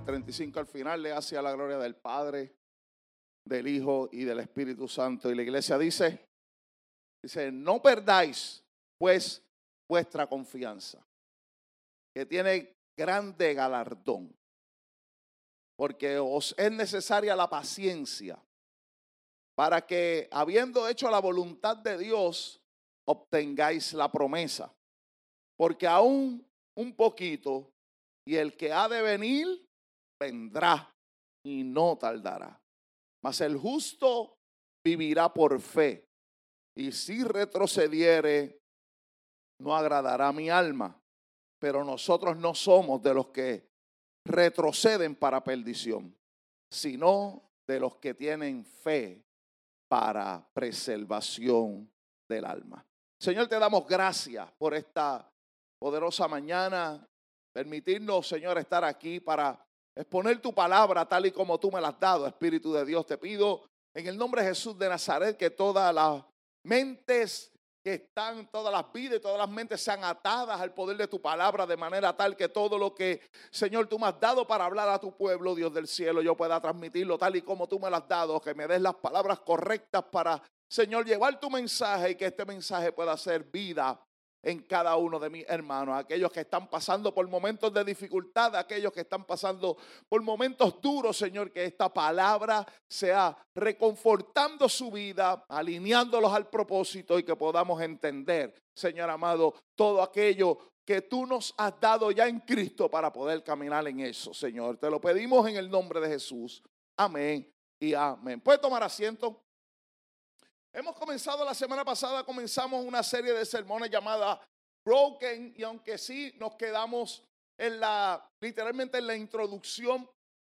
Del 35 al final, le hace a la gloria del Padre, del Hijo y del Espíritu Santo. Y la iglesia dice, dice, no perdáis pues vuestra confianza, que tiene grande galardón, porque os es necesaria la paciencia para que, habiendo hecho la voluntad de Dios, obtengáis la promesa. Porque aún un poquito y el que ha de venir vendrá y no tardará. Mas el justo vivirá por fe. Y si retrocediere, no agradará mi alma. Pero nosotros no somos de los que retroceden para perdición, sino de los que tienen fe para preservación del alma. Señor, te damos gracias por esta poderosa mañana Permitirnos, Señor, estar aquí para exponer tu palabra tal y como tú me la has dado, Espíritu de Dios. Te pido en el nombre de Jesús de Nazaret que todas las mentes que están, todas las vidas y todas las mentes sean atadas al poder de tu palabra de manera tal que todo lo que, Señor, tú me has dado para hablar a tu pueblo, Dios del cielo, yo pueda transmitirlo tal y como tú me lo has dado, que me des las palabras correctas para, Señor, llevar tu mensaje y que este mensaje pueda ser vida en cada uno de mis hermanos, aquellos que están pasando por momentos de dificultad, aquellos que están pasando por momentos duros, Señor, que esta palabra sea reconfortando su vida, alineándolos al propósito y que podamos entender, Señor amado, todo aquello que tú nos has dado ya en Cristo para poder caminar en eso, Señor. Te lo pedimos en el nombre de Jesús. Amén y amén. ¿Puede tomar asiento? Hemos comenzado la semana pasada, comenzamos una serie de sermones llamada Broken y aunque sí nos quedamos en la, literalmente en la introducción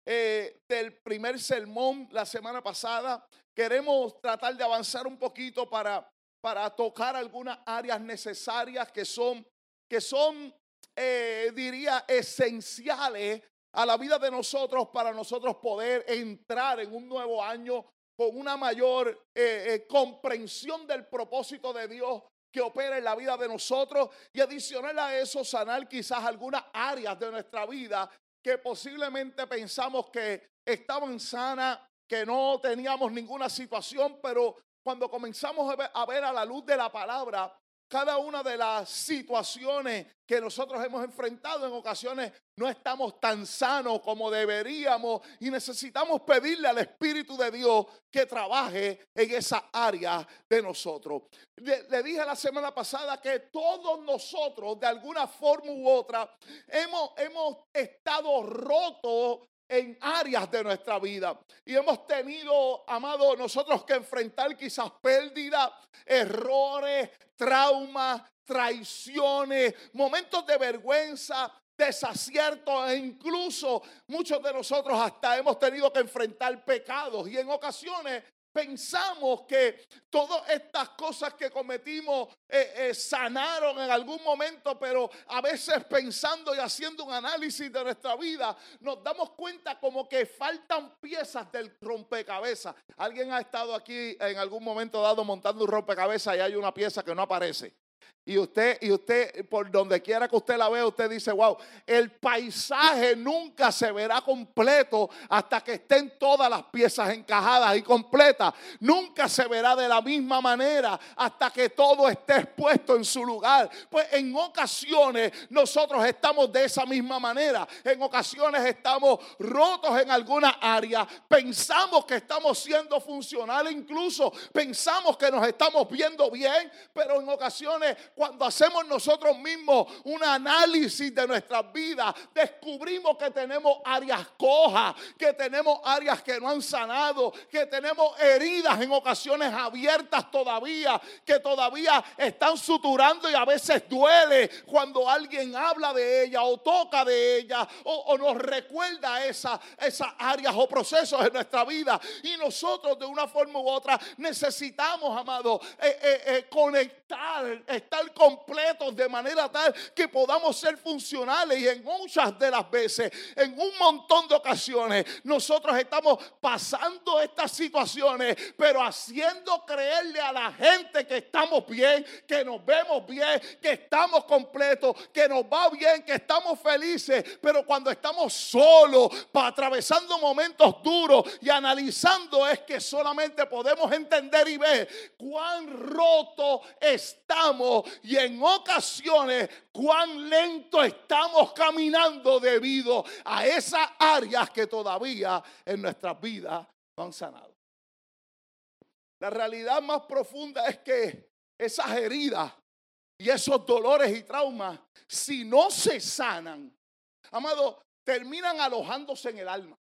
eh, del primer sermón la semana pasada, queremos tratar de avanzar un poquito para, para tocar algunas áreas necesarias que son, que son eh, diría, esenciales a la vida de nosotros para nosotros poder entrar en un nuevo año con una mayor eh, eh, comprensión del propósito de Dios que opera en la vida de nosotros y adicional a eso sanar quizás algunas áreas de nuestra vida que posiblemente pensamos que estaban sanas, que no teníamos ninguna situación, pero cuando comenzamos a ver a la luz de la palabra, cada una de las situaciones que nosotros hemos enfrentado en ocasiones no estamos tan sanos como deberíamos y necesitamos pedirle al Espíritu de Dios que trabaje en esa área de nosotros. Le, dije la semana pasada que todos nosotros de alguna forma u otra hemos, hemos estado rotos en áreas de nuestra vida. Y hemos tenido, amado, nosotros que enfrentar quizás pérdidas, errores, traumas, traiciones, momentos de vergüenza, desaciertos e incluso muchos de nosotros hasta hemos tenido que enfrentar pecados y en ocasiones pensamos que todas estas cosas que cometimos eh, eh, sanaron en algún momento, pero a veces pensando y haciendo un análisis de nuestra vida, nos damos cuenta como que faltan piezas del rompecabezas. Alguien ha estado aquí en algún momento dado montando un rompecabezas y hay una pieza que no aparece. Y usted, y usted, por donde quiera que usted la vea, usted dice, wow, el paisaje nunca se verá completo hasta que estén todas las piezas encajadas y completas. Nunca se verá de la misma manera hasta que todo esté expuesto en su lugar. Pues en ocasiones nosotros estamos de esa misma manera. En ocasiones estamos rotos en alguna área. Pensamos que estamos siendo funcionales, incluso pensamos que nos estamos viendo bien, pero en ocasiones cuando hacemos nosotros mismos un análisis de nuestras vidas, descubrimos que tenemos áreas cojas, que tenemos áreas que no han sanado, que tenemos heridas en ocasiones abiertas todavía, que todavía están suturando y a veces duele cuando alguien habla de ella o toca de ella o, nos recuerda esa, esas áreas o procesos en nuestra vida. Y nosotros de una forma u otra necesitamos, amado, eh, eh, eh, conectar, estar completos de manera tal que podamos ser funcionales. Y en muchas de las veces, en un montón de ocasiones, nosotros estamos pasando estas situaciones, pero haciendo creerle a la gente que estamos bien, que nos vemos bien, que estamos completos, que nos va bien, que estamos felices. Pero cuando estamos solos, atravesando momentos duros y analizando, es que solamente podemos entender y ver cuán roto estamos y en ocasiones cuán lento estamos caminando debido a esas áreas que todavía en nuestras vidas no han sanado. La realidad más profunda es que esas heridas y esos dolores y traumas, si no se sanan, amado, terminan alojándose en el alma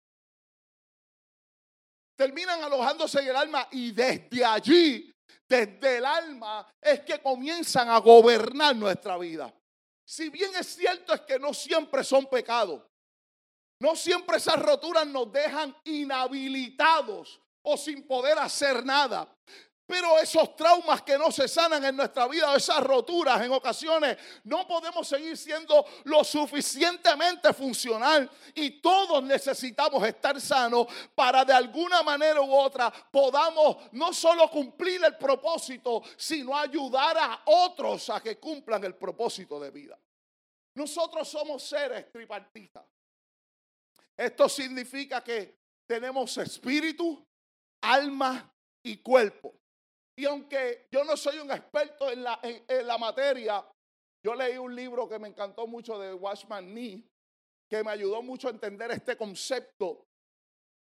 terminan alojándose en el alma y desde allí, desde el alma, es que comienzan a gobernar nuestra vida. Si bien es cierto es que no siempre son pecados, no siempre esas roturas nos dejan inhabilitados o sin poder hacer nada. Pero esos traumas que no se sanan en nuestra vida, esas roturas en ocasiones, no podemos seguir siendo lo suficientemente funcional. Y todos necesitamos estar sanos para de alguna manera u otra podamos no solo cumplir el propósito, sino ayudar a otros a que cumplan el propósito de vida. Nosotros somos seres tripartitas. Esto significa que tenemos espíritu, alma y cuerpo. Y aunque yo no soy un experto en la, en, la materia, yo leí un libro que me encantó mucho de Watchman Nee, que me ayudó mucho a entender este concepto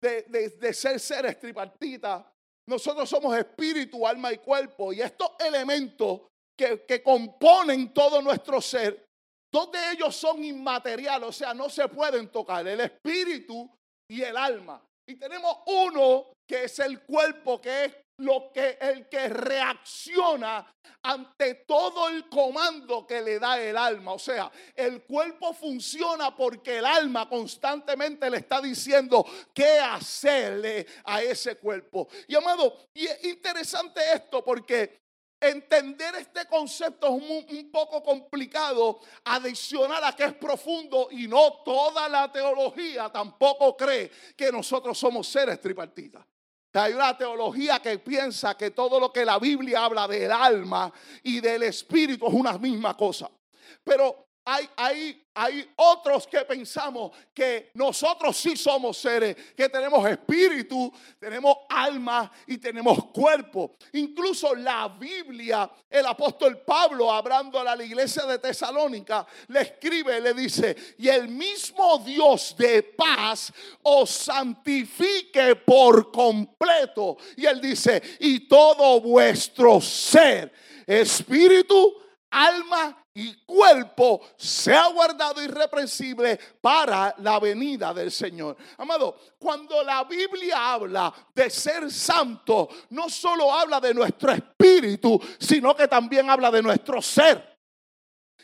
de, de, ser seres tripartitas. Nosotros somos espíritu, alma y cuerpo. Y estos elementos que, que componen todo nuestro ser, dos de ellos son inmateriales, o sea, no se pueden tocar, el espíritu y el alma. Y tenemos uno que es el cuerpo, que es lo que el que reacciona ante todo el comando que le da el alma. O sea, el cuerpo funciona porque el alma constantemente le está diciendo qué hacerle a ese cuerpo. Y amado, y es interesante esto porque entender este concepto es un, un, poco complicado, adicional a que es profundo y no toda la teología tampoco cree que nosotros somos seres tripartitas. Hay una teología que piensa que todo lo que la Biblia habla del alma y del espíritu es una misma cosa. Pero hay, hay, hay otros que pensamos que nosotros sí somos seres, que tenemos espíritu, tenemos alma y tenemos cuerpo. Incluso la Biblia, el apóstol Pablo, hablando a la iglesia de Tesalónica, le escribe, le dice, y el mismo Dios de paz os santifique por completo. Y él dice, y todo vuestro ser, espíritu, alma y cuerpo sea guardado irreprensible para la venida del Señor. Amado, cuando la Biblia habla de ser santo, no solo habla de nuestro espíritu, sino que también habla de nuestro ser.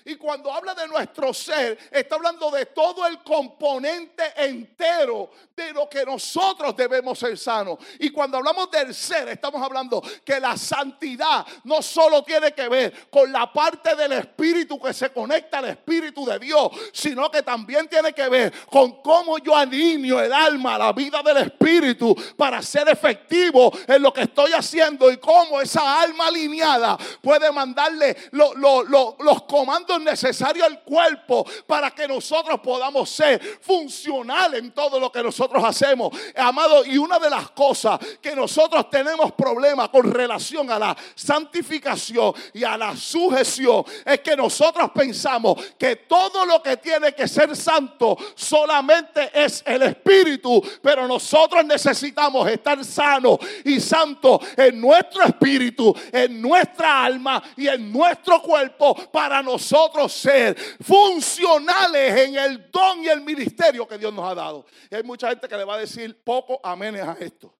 Y cuando habla de nuestro ser, está hablando de todo el componente entero de lo que nosotros debemos ser sanos. Y cuando hablamos del ser, estamos hablando que la santidad no solo tiene que ver con la parte del espíritu que se conecta al espíritu de Dios, sino que también tiene que ver con cómo yo alineo el alma, la vida del espíritu para ser efectivo en lo que estoy haciendo y cómo esa alma alineada puede mandarle los comandos cuándo es necesario el cuerpo para que nosotros podamos ser funcionales en todo lo que nosotros hacemos. Amado, y una de las cosas que nosotros tenemos problemas con relación a la santificación y a la sujeción es que nosotros pensamos que todo lo que tiene que ser santo solamente es el Espíritu, pero nosotros necesitamos estar sanos y santos en nuestro espíritu, en nuestra alma y en nuestro cuerpo para nosotros ser funcionales en el don y el ministerio que Dios nos ha dado. Y hay mucha gente que le va a decir poco amén a esto.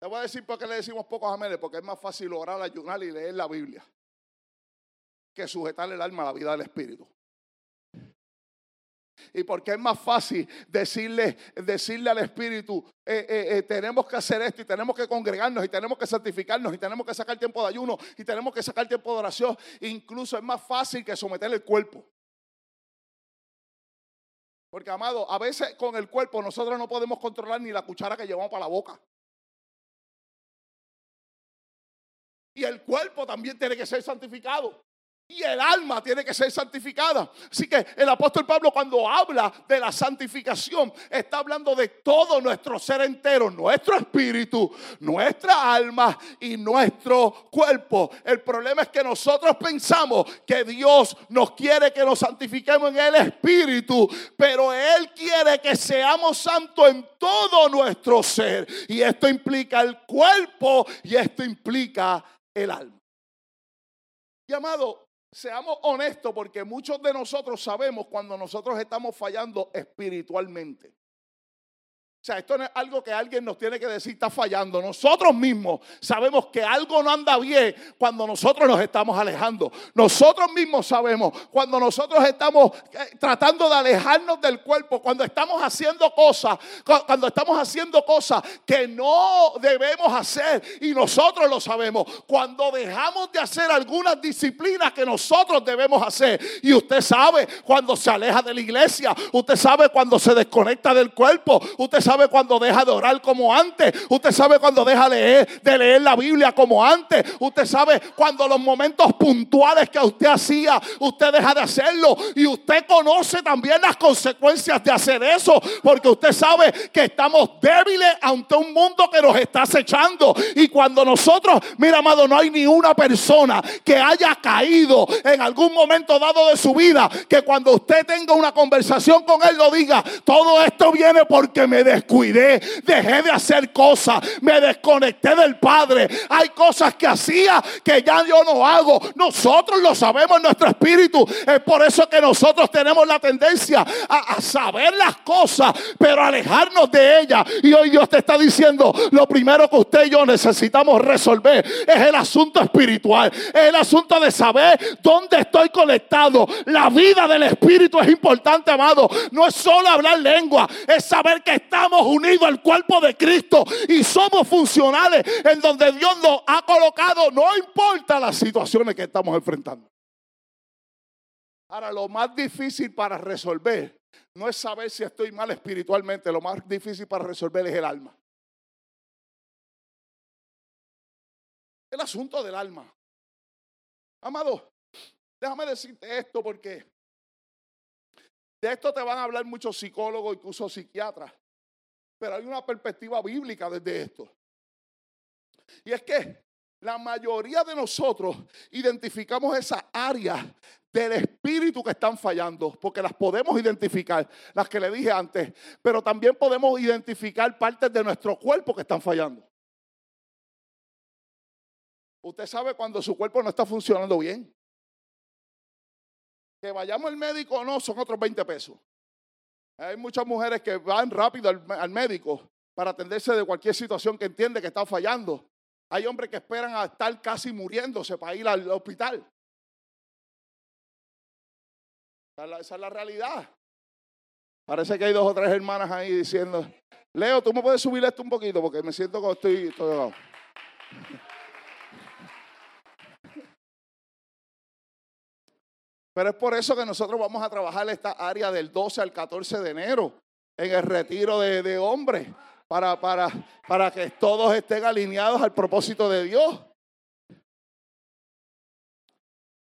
Le voy a decir por qué le decimos pocos amenes, porque es más fácil orar, ayunar y leer la Biblia que sujetar el alma a la vida del Espíritu. Y porque es más fácil decirle, decirle al Espíritu, eh, eh, eh, tenemos que hacer esto y tenemos que congregarnos y tenemos que santificarnos y tenemos que sacar tiempo de ayuno y tenemos que sacar tiempo de oración. Incluso es más fácil que someterle el cuerpo. Porque, amado, a veces con el cuerpo nosotros no podemos controlar ni la cuchara que llevamos para la boca. Y el cuerpo también tiene que ser santificado. Y el alma tiene que ser santificada. Así que el apóstol Pablo cuando habla de la santificación está hablando de todo nuestro ser entero, nuestro espíritu, nuestra alma y nuestro cuerpo. El problema es que nosotros pensamos que Dios nos quiere que nos santifiquemos en el espíritu, pero Él quiere que seamos santos en todo nuestro ser. Y esto implica el cuerpo y esto implica el alma. Y amado, seamos honestos porque muchos de nosotros sabemos cuando nosotros estamos fallando espiritualmente. Sea, esto no es algo que alguien nos tiene que decir, está fallando. Nosotros mismos sabemos que algo no anda bien cuando nosotros nos estamos alejando. Nosotros mismos sabemos cuando nosotros estamos eh, tratando de alejarnos del cuerpo, cuando estamos haciendo cosas, cuando estamos haciendo cosas que no debemos hacer y nosotros lo sabemos. Cuando dejamos de hacer algunas disciplinas que nosotros debemos hacer. Y usted sabe cuando se aleja de la iglesia, usted sabe cuando se desconecta del cuerpo, usted sabe sabe cuando deja de orar como antes. Usted sabe cuando deja de leer la Biblia como antes. Usted sabe cuando los momentos puntuales que usted hacía, usted deja de hacerlo. Y usted conoce también las consecuencias de hacer eso. Porque usted sabe que estamos débiles ante un mundo que nos está acechando. Y cuando nosotros, mira amado, no hay ni una persona que haya caído en algún momento dado de su vida. Que cuando usted tenga una conversación con él lo diga, todo esto viene porque me dejó cuidé, dejé de hacer cosas, me desconecté del Padre. Hay cosas que hacía que ya yo no hago. Nosotros lo sabemos en nuestro espíritu. Es por eso que nosotros tenemos la tendencia a, saber las cosas, pero alejarnos de ellas. Y hoy Dios te está diciendo, lo primero que usted y yo necesitamos resolver es el asunto espiritual, es el asunto de saber dónde estoy conectado. La vida del espíritu es importante, amado. No es solo hablar lengua, es saber que estamos unidos al cuerpo de Cristo y somos funcionales en donde Dios nos ha colocado, no importa las situaciones que estamos enfrentando. Ahora, lo más difícil para resolver no es saber si estoy mal espiritualmente, lo más difícil para resolver es el alma. El asunto del alma. Amado, déjame decirte esto porque de esto te van a hablar muchos psicólogos, incluso psiquiatras. Pero hay una perspectiva bíblica desde esto. Y es que la mayoría de nosotros identificamos esas áreas del espíritu que están fallando, porque las podemos identificar, las que le dije antes, pero también podemos identificar partes de nuestro cuerpo que están fallando. Usted sabe cuando su cuerpo no está funcionando bien. Que vayamos al médico o no, son otros 20 pesos. Hay muchas mujeres que van rápido al, médico para atenderse de cualquier situación que entiende que está fallando. Hay hombres que esperan a estar casi muriéndose para ir al hospital. Esa es la, realidad. Parece que hay dos o tres hermanas ahí diciendo, Leo, tú me puedes subir esto un poquito porque me siento como estoy, estoy Pero es por eso que nosotros vamos a trabajar esta área del 12 al 14 de enero en el retiro de, hombres. para, para, para que todos estén alineados al propósito de Dios.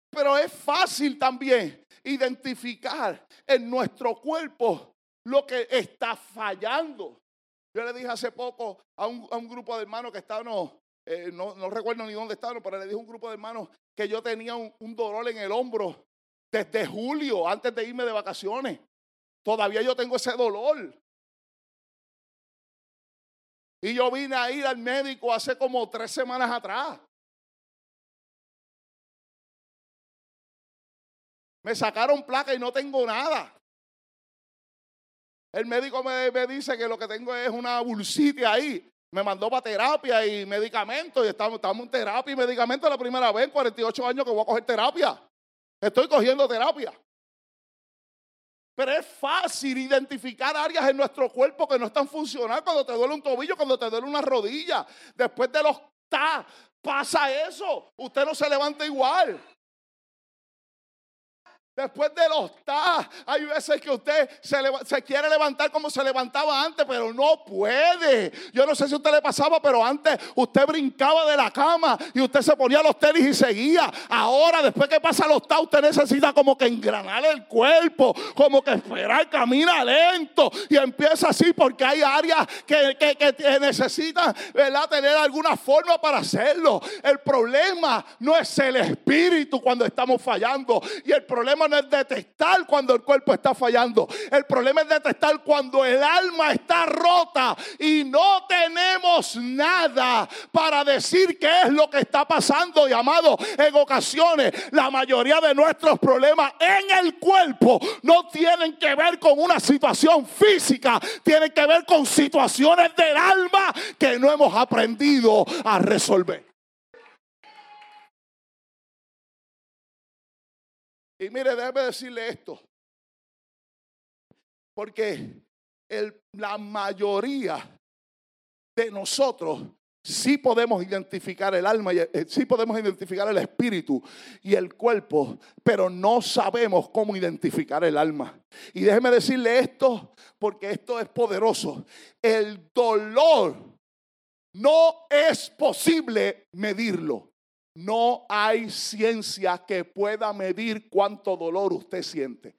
Pero es fácil también identificar en nuestro cuerpo lo que está fallando. Yo le dije hace poco a un, grupo de hermanos que estaban, eh, no, no, recuerdo ni dónde estaban, pero le dije a un grupo de hermanos que yo tenía un, un dolor en el hombro desde julio, antes de irme de vacaciones. Todavía yo tengo ese dolor. Y yo vine a ir al médico hace como tres semanas atrás. Me sacaron placa y no tengo nada. El médico me, dice que lo que tengo es una bursitis ahí. Me mandó para terapia y medicamentos. Y estamos, estamos en terapia y medicamentos la primera vez en 48 años que voy a coger terapia. Estoy cogiendo terapia. Pero es fácil identificar áreas en nuestro cuerpo que no están funcionando. Cuando te duele un tobillo, cuando te duele una rodilla. Después de los ta, pasa eso. Usted no se levanta igual. Después de los ta, hay veces que usted se, quiere levantar como se levantaba antes, pero no puede. Yo no sé si a usted le pasaba, pero antes usted brincaba de la cama y usted se ponía los tenis y seguía. Ahora, después que pasa los ta, usted necesita como que engranar el cuerpo, como que esperar, camina lento y empieza así porque hay áreas que, que necesitan ¿verdad? tener alguna forma para hacerlo. El problema no es el espíritu cuando estamos fallando y el problema es detectar cuando el cuerpo está fallando. El problema es detectar cuando el alma está rota y no tenemos nada para decir qué es lo que está pasando. Y amado, en ocasiones la mayoría de nuestros problemas en el cuerpo no tienen que ver con una situación física, tienen que ver con situaciones del alma que no hemos aprendido a resolver. Y mire, déjeme decirle esto. Porque la mayoría de nosotros sí podemos identificar el alma, y, eh, sí podemos identificar el espíritu y el cuerpo, pero no sabemos cómo identificar el alma. Y déjeme decirle esto, porque esto es poderoso. El dolor no es posible medirlo. No hay ciencia que pueda medir cuánto dolor usted siente.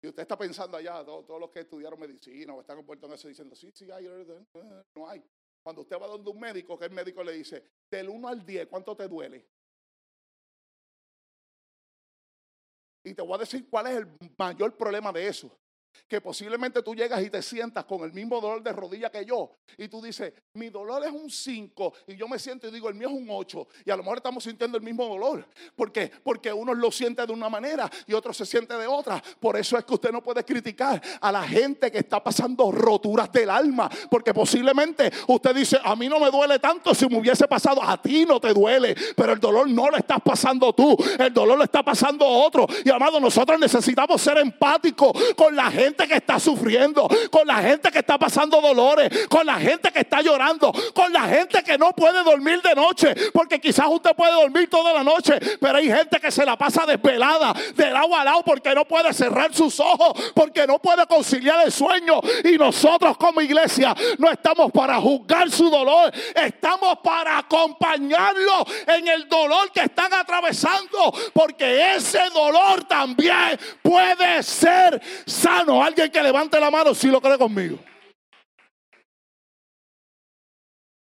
Y usted está pensando allá, todos, los que estudiaron medicina o están envueltos en eso diciendo, sí, sí, hay, no hay. Cuando usted va donde un médico, que el médico le dice, del 1 al 10, ¿cuánto te duele? Y te voy a decir cuál es el mayor problema de eso que posiblemente tú llegas y te sientas con el mismo dolor de rodilla que yo y tú dices, mi dolor es un 5 y yo me siento y digo, el mío es un 8 y a lo mejor estamos sintiendo el mismo dolor. ¿Por qué? Porque uno lo siente de una manera y otro se siente de otra. Por eso es que usted no puede criticar a la gente que está pasando roturas del alma, porque posiblemente usted dice, a mí no me duele tanto si me hubiese pasado, a ti no te duele, pero el dolor no lo estás pasando tú, el dolor lo está pasando otro. Y amado, nosotros necesitamos ser empáticos con la gente gente que está sufriendo, con la gente que está pasando dolores, con la gente que está llorando, con la gente que no puede dormir de noche, porque quizás usted puede dormir toda la noche, pero hay gente que se la pasa desvelada, de lado a lado, porque no puede cerrar sus ojos, porque no puede conciliar el sueño. Y nosotros como iglesia no estamos para juzgar su dolor, estamos para acompañarlo en el dolor que están atravesando, porque ese dolor también puede ser sano alguien que levante la mano si lo cree conmigo.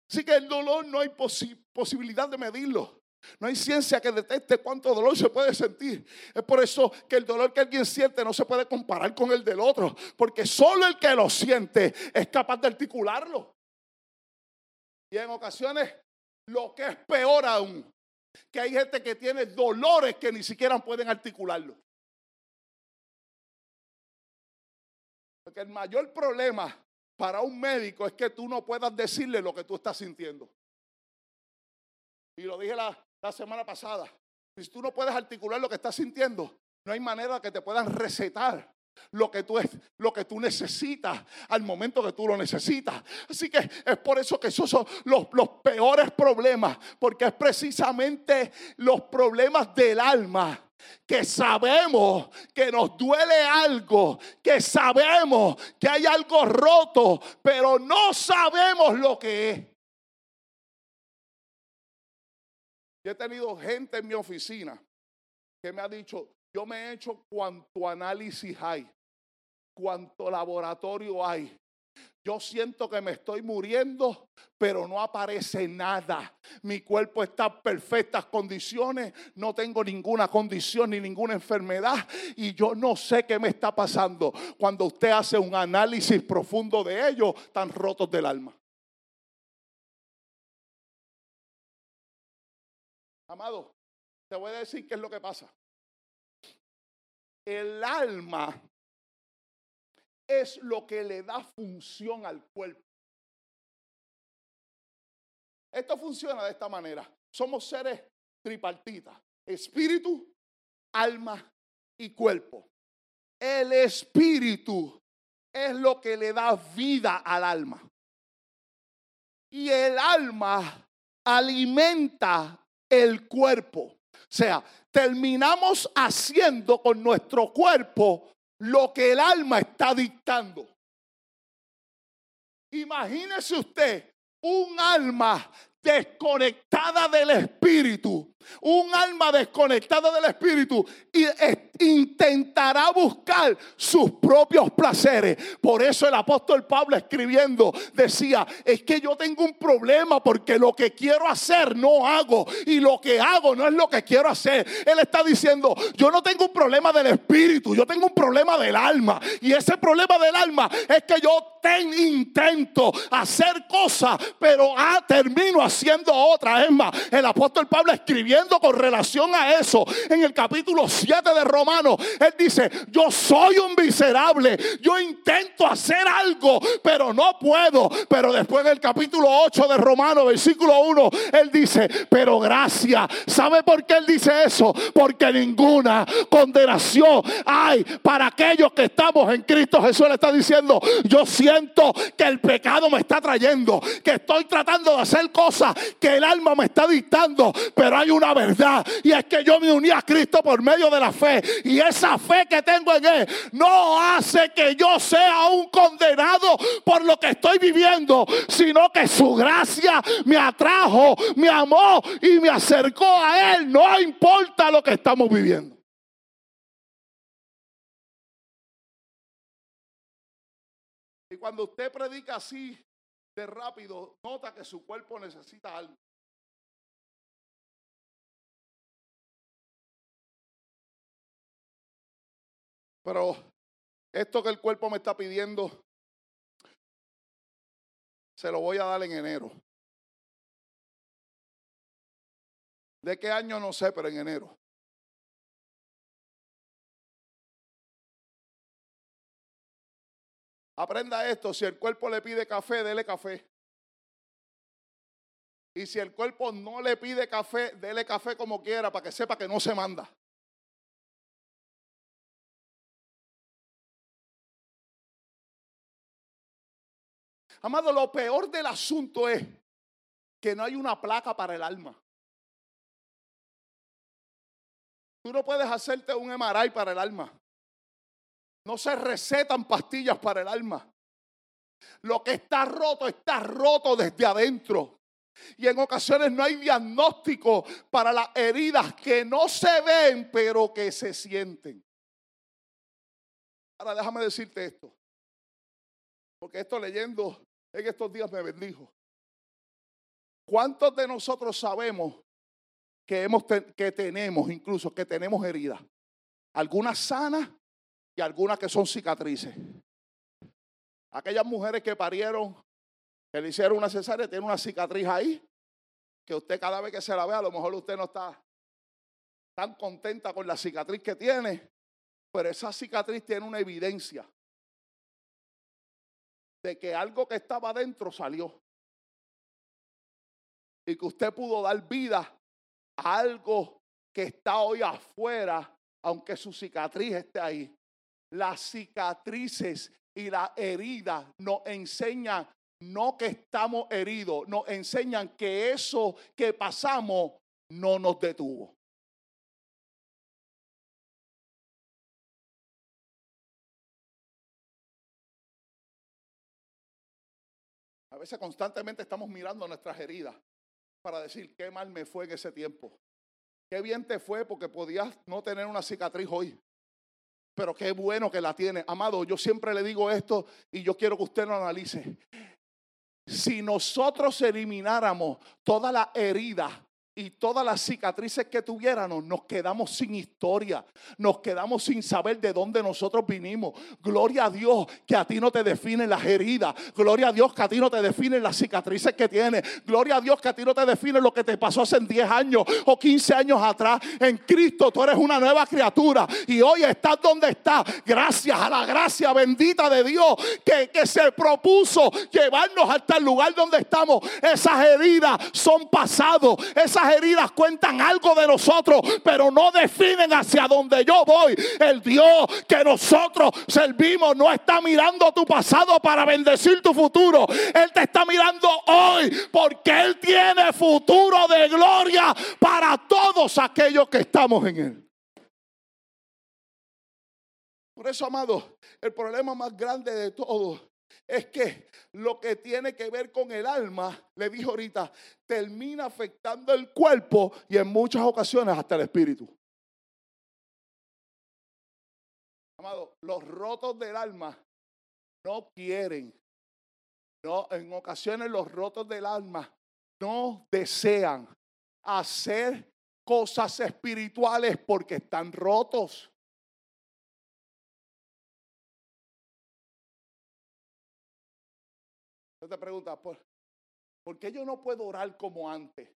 Así que el dolor no hay posibilidad de medirlo. No hay ciencia que detecte cuánto dolor se puede sentir. Es por eso que el dolor que alguien siente no se puede comparar con el del otro. Porque solo el que lo siente es capaz de articularlo. Y en ocasiones lo que es peor aún, que hay gente que tiene dolores que ni siquiera pueden articularlo. Porque el mayor problema para un médico es que tú no puedas decirle lo que tú estás sintiendo. Y lo dije la, semana pasada. Si tú no puedes articular lo que estás sintiendo, no hay manera que te puedan recetar lo que tú, es, lo que tú necesitas al momento que tú lo necesitas. Así que es por eso que esos son los, los peores problemas, porque es precisamente los problemas del alma que sabemos que nos duele algo, que sabemos que hay algo roto, pero no sabemos lo que es. He tenido gente en mi oficina que me ha dicho, yo me he hecho cuanto análisis hay, cuanto laboratorio hay, yo siento que me estoy muriendo, pero no aparece nada. Mi cuerpo está en perfectas condiciones, no tengo ninguna condición ni ninguna enfermedad y yo no sé qué me está pasando. Cuando usted hace un análisis profundo de ellos, están rotos del alma. Amado, te voy a decir qué es lo que pasa. El alma es lo que le da función al cuerpo. Esto funciona de esta manera. Somos seres tripartitas, espíritu, alma y cuerpo. El espíritu es lo que le da vida al alma. Y el alma alimenta el cuerpo. O sea, terminamos haciendo con nuestro cuerpo lo que el alma está dictando. Imagínese usted un alma desconectada del espíritu un alma desconectada del espíritu y intentará buscar sus propios placeres. Por eso el apóstol Pablo escribiendo decía, es que yo tengo un problema porque lo que quiero hacer no hago y lo que hago no es lo que quiero hacer. Él está diciendo, yo no tengo un problema del espíritu, yo tengo un problema del alma. Y ese problema del alma es que yo ten, intento hacer cosas, pero ah, termino haciendo otras. Es más, el apóstol Pablo escribió con relación a eso en el capítulo 7 de Romanos. Él dice, yo soy un miserable, yo intento hacer algo, pero no puedo. Pero después en el capítulo 8 de Romanos, versículo 1, él dice, pero gracias. ¿Sabe por qué él dice eso? Porque ninguna condenación hay para aquellos que estamos en Cristo. Jesús le está diciendo, yo que el pecado me está trayendo, que estoy tratando de hacer cosas que el alma me está dictando, pero hay un una verdad y es que yo me uní a Cristo por medio de la fe y esa fe que tengo en Él no hace que yo sea un condenado por lo que estoy viviendo, sino que su gracia me atrajo, me amó y me acercó a Él, no importa lo que estamos viviendo. Cuando usted predica así de rápido, nota que su cuerpo necesita algo. Pero esto que el cuerpo me está pidiendo, se lo voy a dar en enero. ¿De qué año? No sé, pero en enero. Aprenda esto, si el cuerpo le pide café, dele café. Y si el cuerpo no le pide café, dele café como quiera para que sepa que no se manda. Amado, lo peor del asunto es que no hay una placa para el alma. Tú no puedes hacerte un MRI para el alma. No se recetan pastillas para el alma. Lo que está roto está roto desde adentro. Y en ocasiones no hay diagnóstico para las heridas que no se ven, pero que se sienten. Ahora déjame decirte esto. Porque esto leyendo en estos días me bendijo. ¿Cuántos de nosotros sabemos que, hemos que tenemos, incluso que tenemos heridas? Algunas sanas y algunas que son cicatrices. Aquellas mujeres que parieron, que le hicieron una cesárea, tienen una cicatriz ahí, que usted cada vez que se la ve, a lo mejor usted no está tan contenta con la cicatriz que tiene, pero esa cicatriz tiene una evidencia de que algo que estaba adentro salió. Y que usted pudo dar vida a algo que está hoy afuera, aunque su cicatriz esté ahí las cicatrices y las heridas nos enseñan no que estamos heridos, nos enseñan que eso que pasamos no nos detuvo. A veces constantemente estamos mirando nuestras heridas para decir qué mal me fue en ese tiempo. Qué bien te fue porque podías no tener una cicatriz hoy. Pero qué bueno que la tiene. Amado, yo siempre le digo esto y yo quiero que usted lo analice. Si nosotros elimináramos toda la herida y todas las cicatrices que tuviéramos, nos quedamos sin historia, nos quedamos sin saber de dónde nosotros vinimos. Gloria a Dios que a ti no te definen las heridas, gloria a Dios que a ti no te definen las cicatrices que tienes, gloria a Dios que a ti no te define lo que te pasó hace 10 años o 15 años atrás. En Cristo tú eres una nueva criatura y hoy estás donde estás, gracias a la gracia bendita de Dios que, se propuso llevarnos hasta el lugar donde estamos. Esas heridas son pasados, esas heridas cuentan algo de nosotros, pero no definen hacia donde yo voy. El Dios que nosotros servimos no está mirando tu pasado para bendecir tu futuro. Él te está mirando hoy porque Él tiene futuro de gloria para todos aquellos que estamos en Él. Por eso, amado, el problema más grande de todo es que lo que tiene que ver con el alma, le dijo ahorita, termina afectando el cuerpo y en muchas ocasiones hasta el espíritu. Amado, los rotos del alma no quieren, no, en ocasiones los rotos del alma no desean hacer cosas espirituales porque están rotos. Te pregunta ¿por, ¿por qué yo no puedo orar como antes?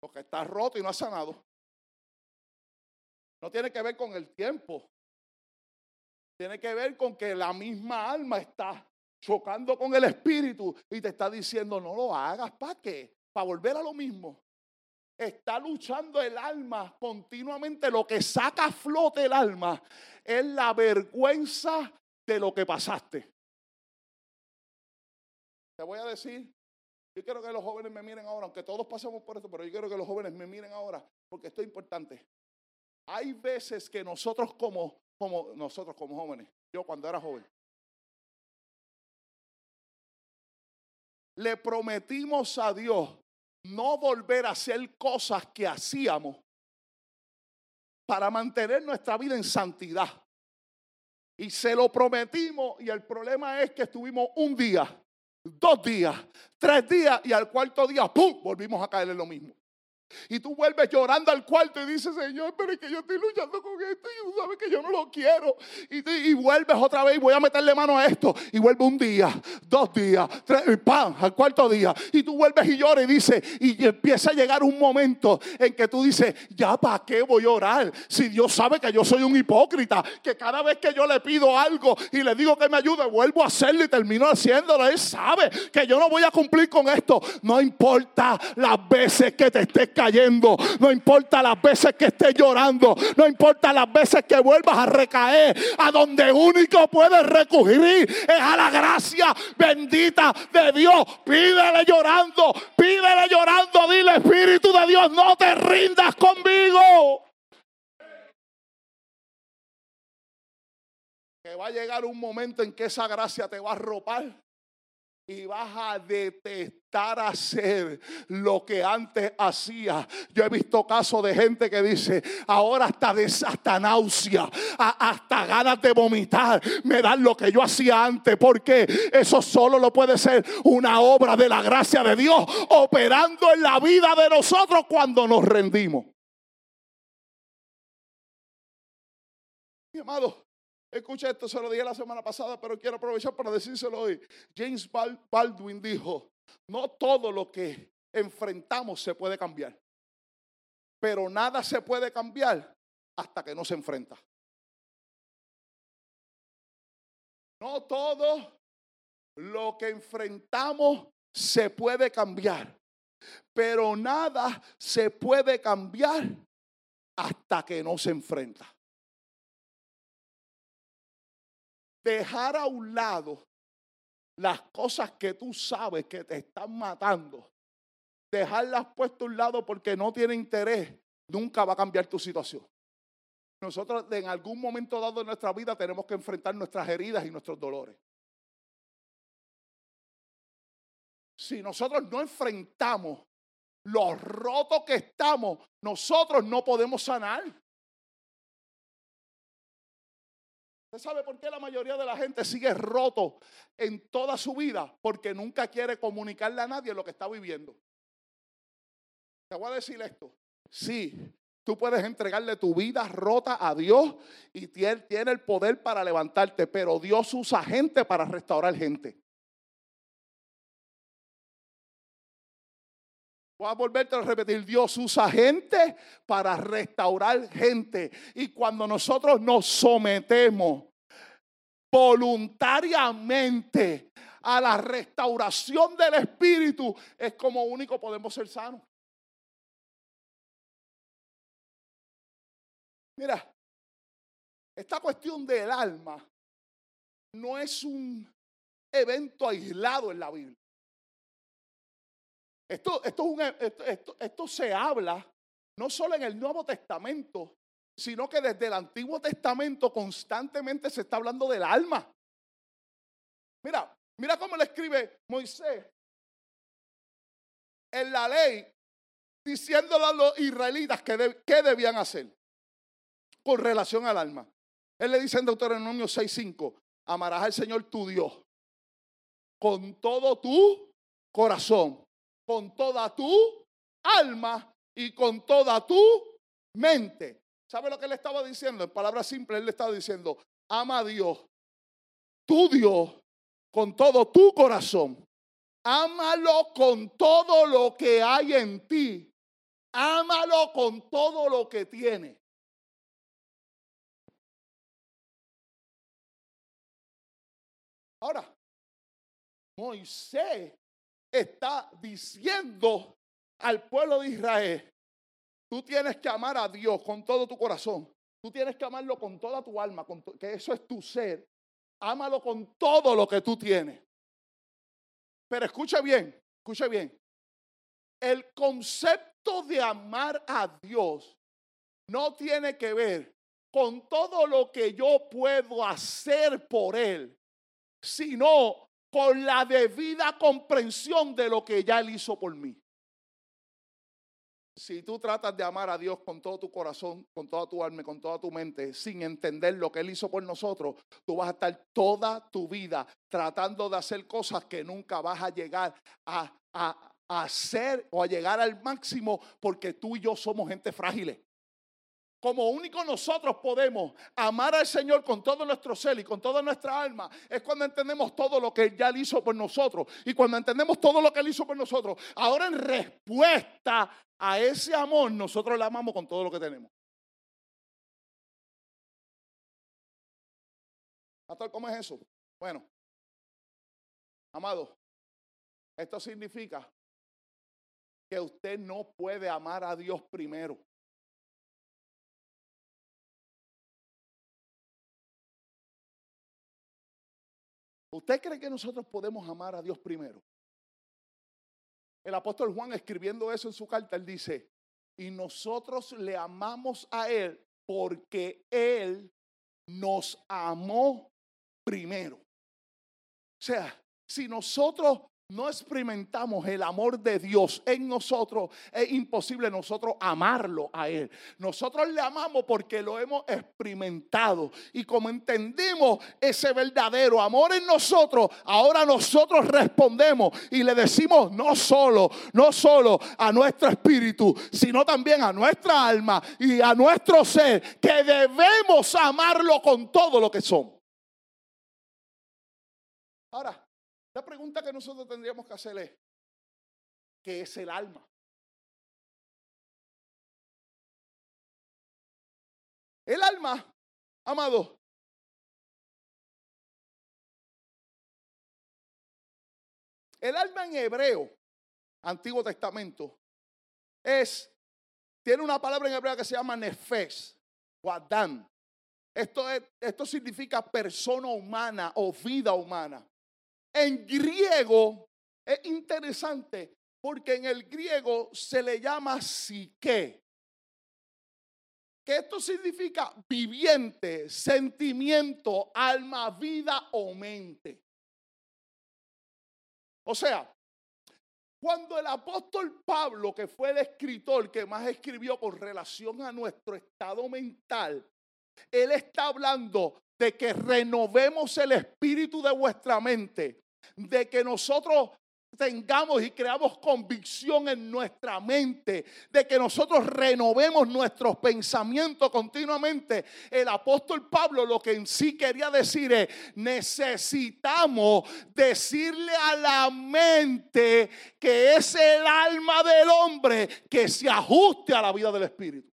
Porque está roto y no ha sanado. No tiene que ver con el tiempo. Tiene que ver con que la misma alma está chocando con el espíritu y te está diciendo, no lo hagas, ¿para qué? Para volver a lo mismo. Está luchando el alma continuamente. Lo que saca a flote el alma es la vergüenza de lo que pasaste. Te voy a decir, yo quiero que los jóvenes me miren ahora, aunque todos pasemos por esto, pero yo quiero que los jóvenes me miren ahora, porque esto es importante. Hay veces que nosotros como, como nosotros como jóvenes, yo cuando era joven, le prometimos a Dios no volver a hacer cosas que hacíamos para mantener nuestra vida en santidad. Y se lo prometimos y el problema es que estuvimos un día dos días, tres días y al cuarto día, ¡pum!, volvimos a caer en lo mismo. Y tú vuelves llorando al cuarto y dices, Señor, pero es que yo estoy luchando con esto y tú sabes que yo no lo quiero. Y, vuelves otra vez y voy a meterle mano a esto. Y vuelve un día, dos días, tres, y ¡pam! Al cuarto día. Y tú vuelves y lloras y dices, y empieza a llegar un momento en que tú dices, ya para qué voy a orar. Si Dios sabe que yo soy un hipócrita, que cada vez que yo le pido algo y le digo que me ayude, vuelvo a hacerlo y termino haciéndolo. Él sabe que yo no voy a cumplir con esto. No importa las veces que te estés no importa las veces que estés llorando, no importa las veces que vuelvas a recaer, a donde único puedes recurrir es a la gracia bendita de Dios. Pídele llorando, pídele llorando, dile Espíritu de Dios, no te rindas conmigo. Que va a llegar un momento en que esa gracia te va a arropar y vas a detestar hacer lo que antes hacía. Yo he visto casos de gente que dice, ahora hasta, de, hasta náusea, hasta ganas de vomitar, me dan lo que yo hacía antes, porque eso solo lo puede ser una obra de la gracia de Dios operando en la vida de nosotros cuando nos rendimos. Mi amado, Escucha esto, se lo dije la semana pasada, pero quiero aprovechar para decírselo hoy. James Baldwin dijo, no todo lo que enfrentamos se puede cambiar, pero nada se puede cambiar hasta que no se enfrenta. No todo lo que enfrentamos se puede cambiar, pero nada se puede cambiar hasta que no se enfrenta. Dejar a un lado las cosas que tú sabes que te están matando, dejarlas puestas a un lado porque no tiene interés, nunca va a cambiar tu situación. Nosotros en algún momento dado de nuestra vida tenemos que enfrentar nuestras heridas y nuestros dolores. si nosotros no enfrentamos los rotos que estamos, nosotros no podemos sanar. ¿Usted sabe por qué la mayoría de la gente sigue roto en toda su vida? Porque nunca quiere comunicarle a nadie lo que está viviendo. Te voy a decir esto. Sí, tú puedes entregarle tu vida rota a Dios y tiene, tiene el poder para levantarte, pero Dios usa gente para restaurar gente. Voy a volverte a repetir, Dios usa gente para restaurar gente. Y cuando nosotros nos sometemos voluntariamente a la restauración del Espíritu, es como único podemos ser sanos. Mira, esta cuestión del alma no es un evento aislado en la Biblia. Esto, esto, esto, esto, se habla no solo en el Nuevo Testamento, sino que desde el Antiguo Testamento constantemente se está hablando del alma. Mira, mira cómo le escribe Moisés en la ley, diciéndole a los israelitas qué debían hacer con relación al alma. Él le dice en Deuteronomio 6:5, amarás al Señor tu Dios con todo tu corazón, con toda tu alma y con toda tu mente. ¿Sabe lo que él estaba diciendo? En palabras simples, él le estaba diciendo, ama a Dios, tu Dios, con todo tu corazón. Ámalo con todo lo que hay en ti. Ámalo con todo lo que tiene. Ahora, Moisés está diciendo al pueblo de Israel, tú tienes que amar a Dios con todo tu corazón, tú tienes que amarlo con toda tu alma, con que eso es tu ser, ámalo con todo lo que tú tienes. Pero escuche bien, escuche bien, el concepto de amar a Dios no tiene que ver con todo lo que yo puedo hacer por Él, sino con la debida comprensión de lo que ya Él hizo por mí. Si tú tratas de amar a Dios con todo tu corazón, con toda tu alma, con toda tu mente, sin entender lo que Él hizo por nosotros, tú vas a estar toda tu vida tratando de hacer cosas que nunca vas a llegar a, a, a hacer o a llegar al máximo porque tú y yo somos gente frágiles como único nosotros podemos amar al Señor con todo nuestro ser y con toda nuestra alma, es cuando entendemos todo lo que Él ya hizo por nosotros. Y cuando entendemos todo lo que Él hizo por nosotros, ahora en respuesta a ese amor, nosotros le amamos con todo lo que tenemos. Pastor, ¿cómo es eso? Bueno, amado, esto significa que usted no puede amar a Dios primero. ¿Usted cree que nosotros podemos amar a Dios primero? El apóstol Juan escribiendo eso en su carta, él dice, y nosotros le amamos a Él porque Él nos amó primero. O sea, si nosotros no experimentamos el amor de Dios en nosotros, es imposible nosotros amarlo a Él. Nosotros le amamos porque lo hemos experimentado. Y como entendimos ese verdadero amor en nosotros, ahora nosotros respondemos y le decimos no solo, no solo a nuestro espíritu, sino también a nuestra alma y a nuestro ser, que debemos amarlo con todo lo que somos. Ahora, la pregunta que nosotros tendríamos que hacer es, ¿qué es el alma? El alma, amado, el alma en hebreo, Antiguo Testamento, es, tiene una palabra en hebreo que se llama nefes o adán. Esto, es, esto significa persona humana o vida humana. En griego es interesante porque en el griego se le llama psique. Que esto significa viviente, sentimiento, alma, vida o mente. O sea, Cuando el apóstol Pablo, que fue el escritor que más escribió con relación a nuestro estado mental, él está hablando de que renovemos el espíritu de vuestra mente, de que nosotros tengamos y creamos convicción en nuestra mente, de que nosotros renovemos nuestros pensamientos continuamente. El apóstol Pablo lo que en sí quería decir es, necesitamos decirle a la mente que es el alma del hombre que se ajuste a la vida del Espíritu.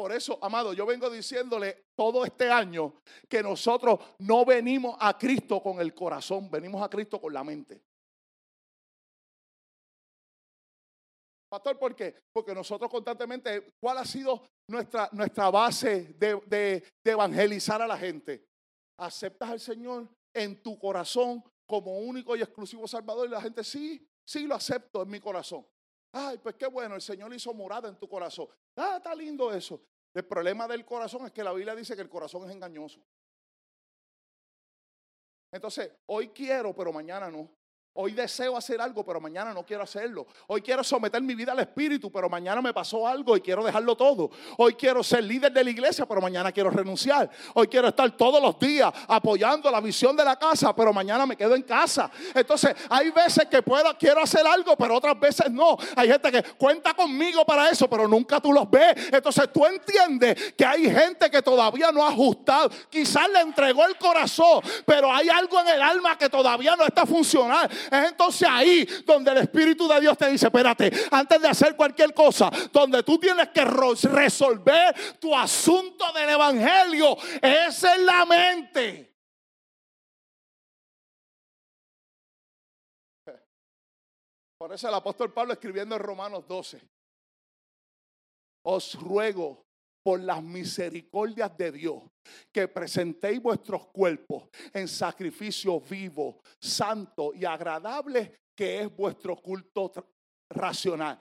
Por eso, amado, yo vengo diciéndole todo este año que nosotros no venimos a Cristo con el corazón, venimos a Cristo con la mente. Pastor, ¿por qué? Porque nosotros constantemente, ¿cuál ha sido nuestra, nuestra base de, de, evangelizar a la gente? ¿Aceptas al Señor en tu corazón como único y exclusivo Salvador? Y la gente, sí, sí lo acepto en mi corazón. Ay, pues qué bueno, el Señor hizo morada en tu corazón. Ah, está lindo eso. El problema del corazón es que la Biblia dice que el corazón es engañoso. Entonces, hoy quiero, pero mañana no. Hoy deseo hacer algo, pero mañana no quiero hacerlo. Hoy quiero someter mi vida al Espíritu, pero mañana me pasó algo y quiero dejarlo todo. Hoy quiero ser líder de la iglesia, pero mañana quiero renunciar. Hoy quiero estar todos los días apoyando la visión de la casa, pero mañana me quedo en casa. Entonces, hay veces que puedo, quiero hacer algo, pero otras veces no. Hay gente que cuenta conmigo para eso, pero nunca tú los ves. Entonces, tú entiendes que hay gente que todavía no ha ajustado. Quizás le entregó el corazón, pero hay algo en el alma que todavía no está funcionando. Es entonces ahí donde el Espíritu de Dios te dice, espérate, antes de hacer cualquier cosa, donde tú tienes que resolver tu asunto del Evangelio, es en la mente. Por eso el apóstol Pablo escribiendo en Romanos 12, os ruego por las misericordias de Dios, que presentéis vuestros cuerpos en sacrificio vivo, santo y agradable, que es vuestro culto racional.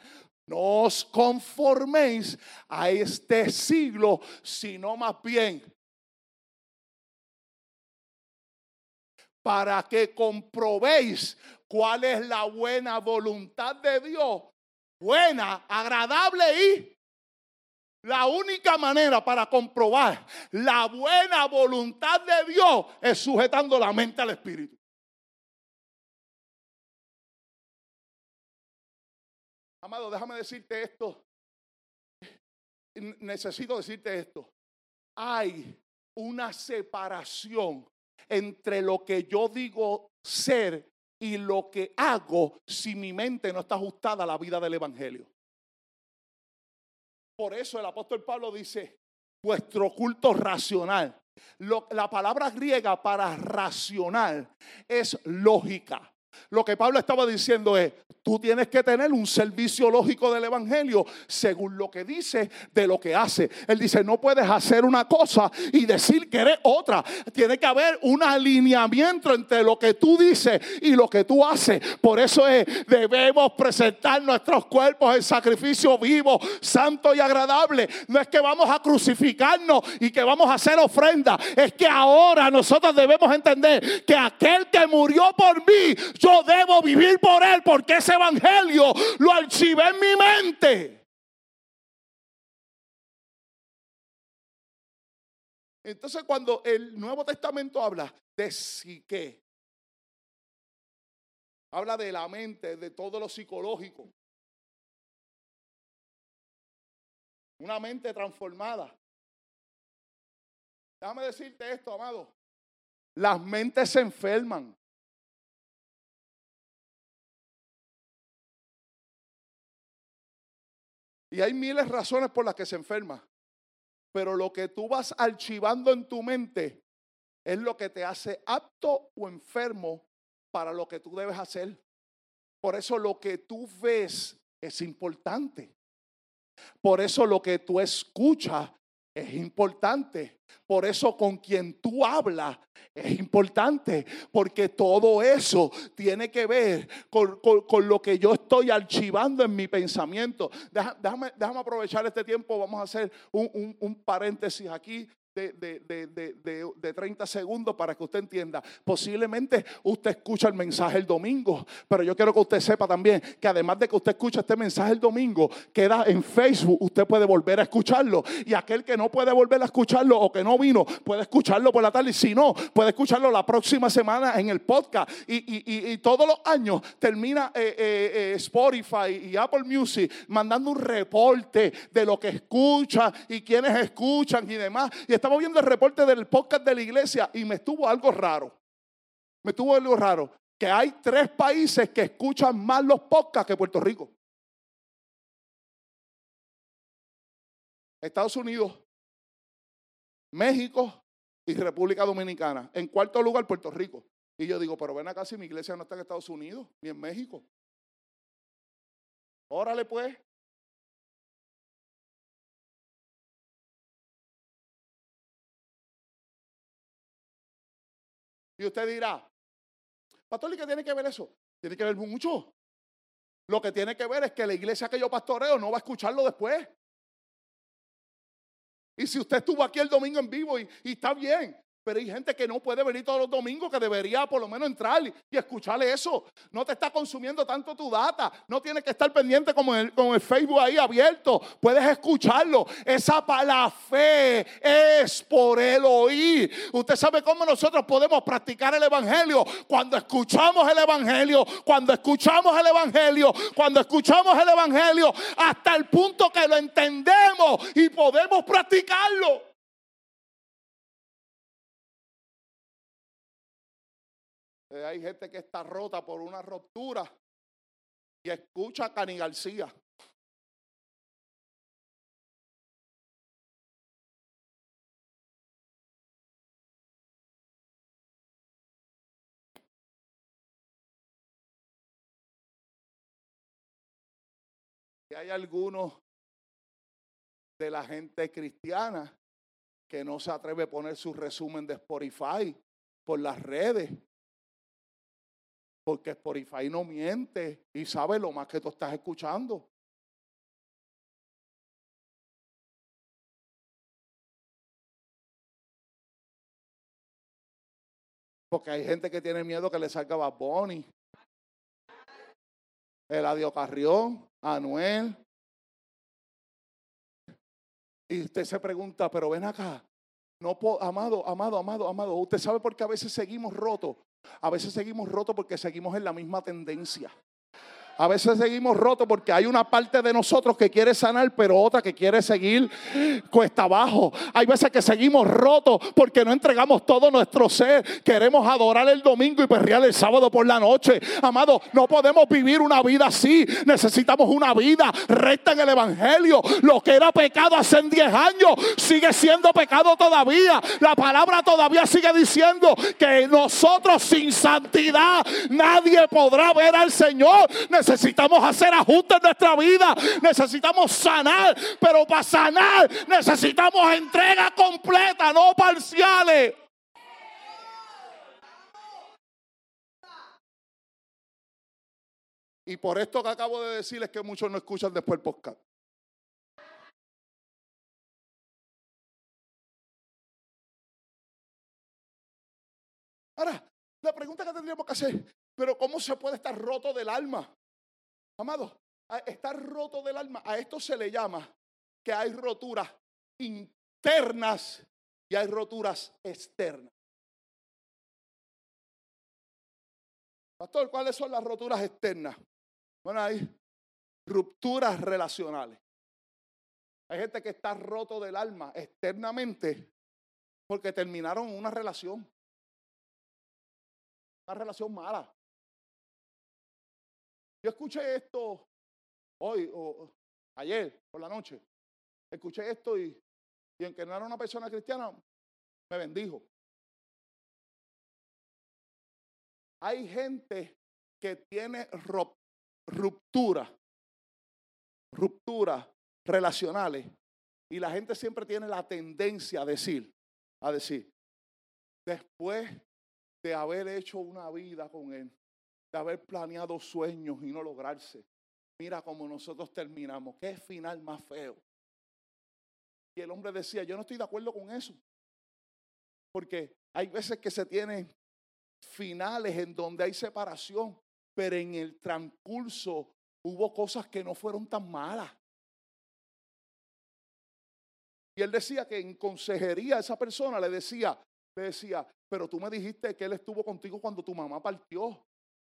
No os conforméis a este siglo, sino más bien para que comprobéis cuál es la buena voluntad de Dios, buena, agradable y la única manera para comprobar la buena voluntad de Dios es sujetando la mente al Espíritu. Amado, déjame decirte esto. Necesito decirte esto. Hay una separación entre lo que yo digo ser y lo que hago si mi mente no está ajustada a la vida del Evangelio. Por eso el apóstol Pablo dice, vuestro culto racional. la palabra griega para racional es lógica. Lo que Pablo estaba diciendo es, tú tienes que tener un servicio lógico del Evangelio según lo que dice de lo que hace. Él dice, no puedes hacer una cosa y decir que eres otra. Tiene que haber un alineamiento entre lo que tú dices y lo que tú haces. Por eso es, debemos presentar nuestros cuerpos en sacrificio vivo, santo y agradable. No es que vamos a crucificarnos y que vamos a hacer ofrenda. Es que ahora nosotros debemos entender que aquel que murió por mí, yo debo vivir por él porque ese evangelio lo archivé en mi mente. Entonces cuando el Nuevo Testamento habla de psique, habla de la mente, de todo lo psicológico. Una mente transformada. Déjame decirte esto, amado. Las mentes se enferman. Y hay miles de razones por las que se enferma. Pero lo que tú vas archivando en tu mente es lo que te hace apto o enfermo para lo que tú debes hacer. Por eso lo que tú ves es importante. Por eso lo que tú escuchas es importante. Por eso con quien tú hablas es importante, porque todo eso tiene que ver con, lo que yo estoy archivando en mi pensamiento. Déjame, déjame, aprovechar este tiempo, vamos a hacer un, un paréntesis aquí. De, de, de, de, de 30 segundos para que usted entienda. Posiblemente usted escucha el mensaje el domingo, pero yo quiero que usted sepa también que además de que usted escucha este mensaje el domingo, queda en Facebook, usted puede volver a escucharlo. Y aquel que no puede volver a escucharlo o que no vino, puede escucharlo por la tarde. Y si no, puede escucharlo la próxima semana en el podcast. Y, y, y, todos los años termina eh, eh, eh, Spotify y Apple Music mandando un reporte de lo que escucha y quienes escuchan y demás. Y estamos viendo el reporte del podcast de la iglesia y me estuvo algo raro. Me estuvo algo raro. Que hay tres países que escuchan más los podcasts que Puerto Rico. Estados Unidos, México y República Dominicana. En cuarto lugar, Puerto Rico. Y yo digo, pero ven acá si mi iglesia no está en Estados Unidos ni en México. Órale pues. Y usted dirá, pastor, ¿y qué tiene que ver eso? Tiene que ver mucho. Lo que tiene que ver es que la iglesia que yo pastoreo no va a escucharlo después. Y si usted estuvo aquí el domingo en vivo y, y está bien, pero hay gente que no puede venir todos los domingos que debería por lo menos entrar y escucharle eso. No te está consumiendo tanto tu data. No tienes que estar pendiente como el, con el Facebook ahí abierto. Puedes escucharlo. Esa para fe es por el oír. Usted sabe cómo nosotros podemos practicar el Evangelio. Cuando escuchamos el Evangelio, cuando escuchamos el Evangelio, cuando escuchamos el Evangelio, hasta el punto que lo entendemos y podemos practicarlo. Eh, hay gente que está rota por una ruptura y escucha a Cani García. Hay algunos de la gente cristiana que no se atreve a poner su resumen de Spotify por las redes porque Spotify no miente y sabe lo más que tú estás escuchando. Porque hay gente que tiene miedo que le salga Bad Bunny, Eladio Carrión, Anuel. Y usted se pregunta, pero ven acá. No amado, amado, amado, amado. Usted sabe por qué a veces seguimos rotos. A veces seguimos rotos porque seguimos en la misma tendencia. A veces seguimos rotos porque hay una parte de nosotros que quiere sanar, pero otra que quiere seguir cuesta abajo. Hay veces que seguimos rotos porque no entregamos todo nuestro ser. Queremos adorar el domingo y perrear el sábado por la noche. Amado, no podemos vivir una vida así. Necesitamos una vida recta en el Evangelio. Lo que era pecado hace 10 años sigue siendo pecado todavía. La palabra todavía sigue diciendo que nosotros sin santidad nadie podrá ver al Señor. Necesitamos hacer ajustes en nuestra vida. Necesitamos sanar. Pero para sanar necesitamos entrega completa, no parciales. Y por esto que acabo de decir es que muchos no escuchan después el podcast. Ahora, la pregunta que tendríamos que hacer, pero ¿cómo se puede estar roto del alma? Amado, estar roto del alma, a esto se le llama que hay roturas internas y hay roturas externas. Pastor, ¿cuáles son las roturas externas? Bueno, hay rupturas relacionales. Hay gente que está roto del alma externamente porque terminaron una relación. Una relación mala. Yo escuché esto hoy o ayer por la noche. Escuché esto y, y aunque no era una persona cristiana, me bendijo. Hay gente que tiene ruptura, ruptura relacionales y la gente siempre tiene la tendencia a decir, a decir, después de haber hecho una vida con él, de haber planeado sueños y no lograrse. Mira cómo nosotros terminamos. Qué final más feo. Y el hombre decía, yo no estoy de acuerdo con eso. Porque hay veces que se tienen finales en donde hay separación, pero en el transcurso hubo cosas que no fueron tan malas. Y él decía que en consejería esa persona le decía, le decía, pero tú me dijiste que él estuvo contigo cuando tu mamá partió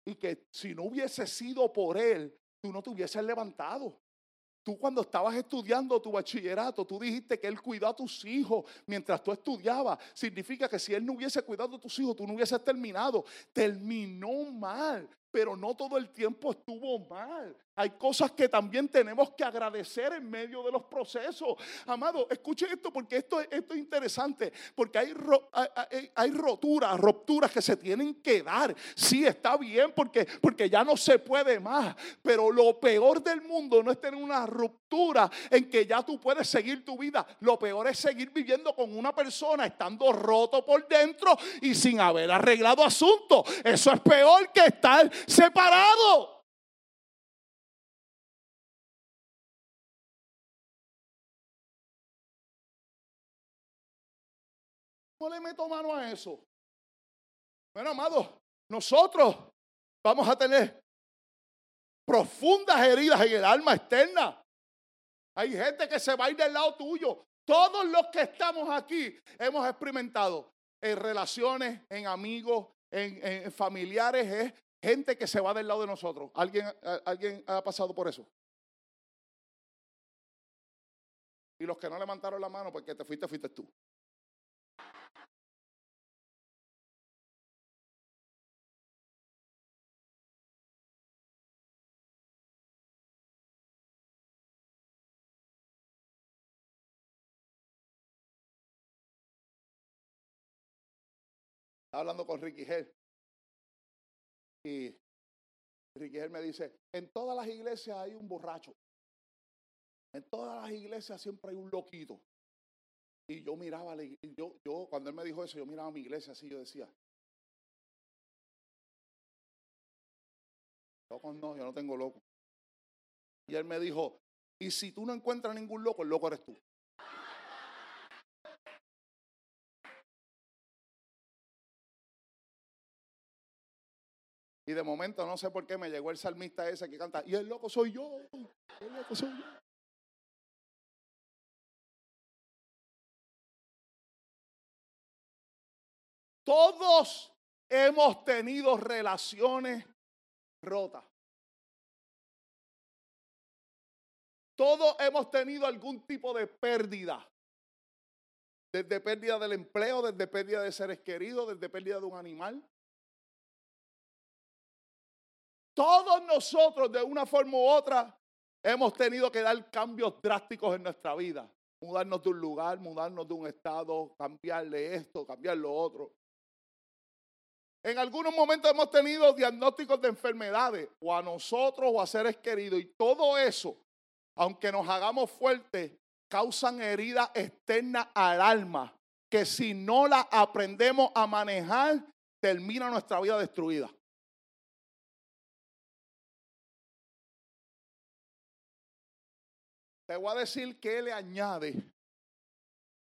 y que si no hubiese sido por él, tú no te hubieses levantado. Tú cuando estabas estudiando tu bachillerato, tú dijiste que Él cuidó a tus hijos mientras tú estudiabas. Significa que si Él no hubiese cuidado a tus hijos, tú no hubieses terminado. Terminó mal pero no todo el tiempo estuvo mal. Hay cosas que también tenemos que agradecer en medio de los procesos. Amado, escuche esto porque esto, esto es interesante, porque hay, hay, roturas, rupturas que se tienen que dar. Sí, está bien porque, porque ya no se puede más, pero lo peor del mundo no es tener una ruptura en que ya tú puedes seguir tu vida. Lo peor es seguir viviendo con una persona estando roto por dentro y sin haber arreglado asuntos. Eso es peor que estar separado. No le meto mano a eso. Bueno, amado, nosotros vamos a tener profundas heridas en el alma externa. Hay gente que se va a ir del lado tuyo. Todos los que estamos aquí hemos experimentado en relaciones, en amigos, en, en familiares, es gente que se va del lado de nosotros. ¿Alguien, ¿Alguien ha pasado por eso? Y los que no levantaron la mano porque te fuiste, fuiste tú. hablando con Ricky Hell. Y Riquel me dice, en todas las iglesias hay un borracho. En todas las iglesias siempre hay un loquito. Y yo miraba, yo, yo cuando él me dijo eso, yo miraba a mi iglesia así, yo decía, loco no, yo no tengo loco. Y él me dijo, y si tú no encuentras ningún loco, el loco eres tú. Y de momento, no sé por qué, me llegó el salmista ese que canta, y el loco soy yo, el loco soy yo. Todos hemos tenido relaciones rotas. Todos hemos tenido algún tipo de pérdida. Desde pérdida del empleo, desde pérdida de seres queridos, desde pérdida de un animal. Todos nosotros de una forma u otra hemos tenido que dar cambios drásticos en nuestra vida. Mudarnos de un lugar, mudarnos de un estado, cambiarle esto, cambiar lo otro. En algunos momentos hemos tenido diagnósticos de enfermedades, o a nosotros o a seres queridos, y todo eso, aunque nos hagamos fuertes, causan heridas externas al alma, que si no la aprendemos a manejar, termina nuestra vida destruida. Te voy a decir qué le añade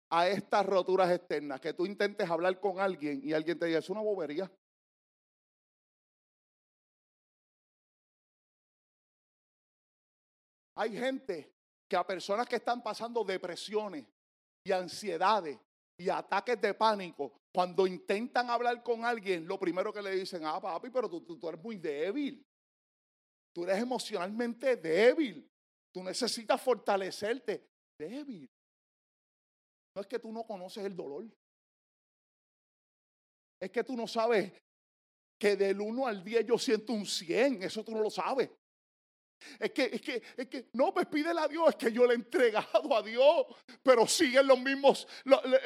a estas roturas externas. Que tú intentes hablar con alguien y alguien te diga, es una bobería. Hay gente que a personas que están pasando depresiones y ansiedades y ataques de pánico, cuando intentan hablar con alguien, lo primero que le dicen, ah, papi, pero tú, tú eres muy débil. Tú eres emocionalmente débil. Tú necesitas fortalecerte. Débil. No es que tú no conoces el dolor. Es que tú no sabes que del 1 al 10 yo siento un 100. Eso tú no lo sabes. Es que, es que, es que, no, pues pídele a Dios, es que yo le he entregado a Dios, pero siguen los mismos,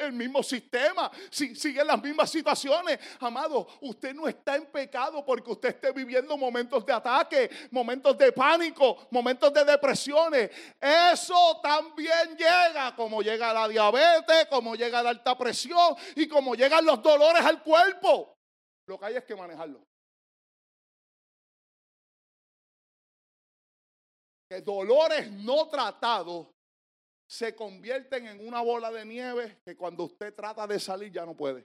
el mismo sistema, siguen las mismas situaciones. Amado, usted no está en pecado porque usted esté viviendo momentos de ataque, momentos de pánico, momentos de depresiones. Eso también llega, como llega la diabetes, como llega la alta presión y como llegan los dolores al cuerpo. Lo que hay es que manejarlo. Que dolores no tratados se convierten en una bola de nieve que cuando usted trata de salir ya no puede.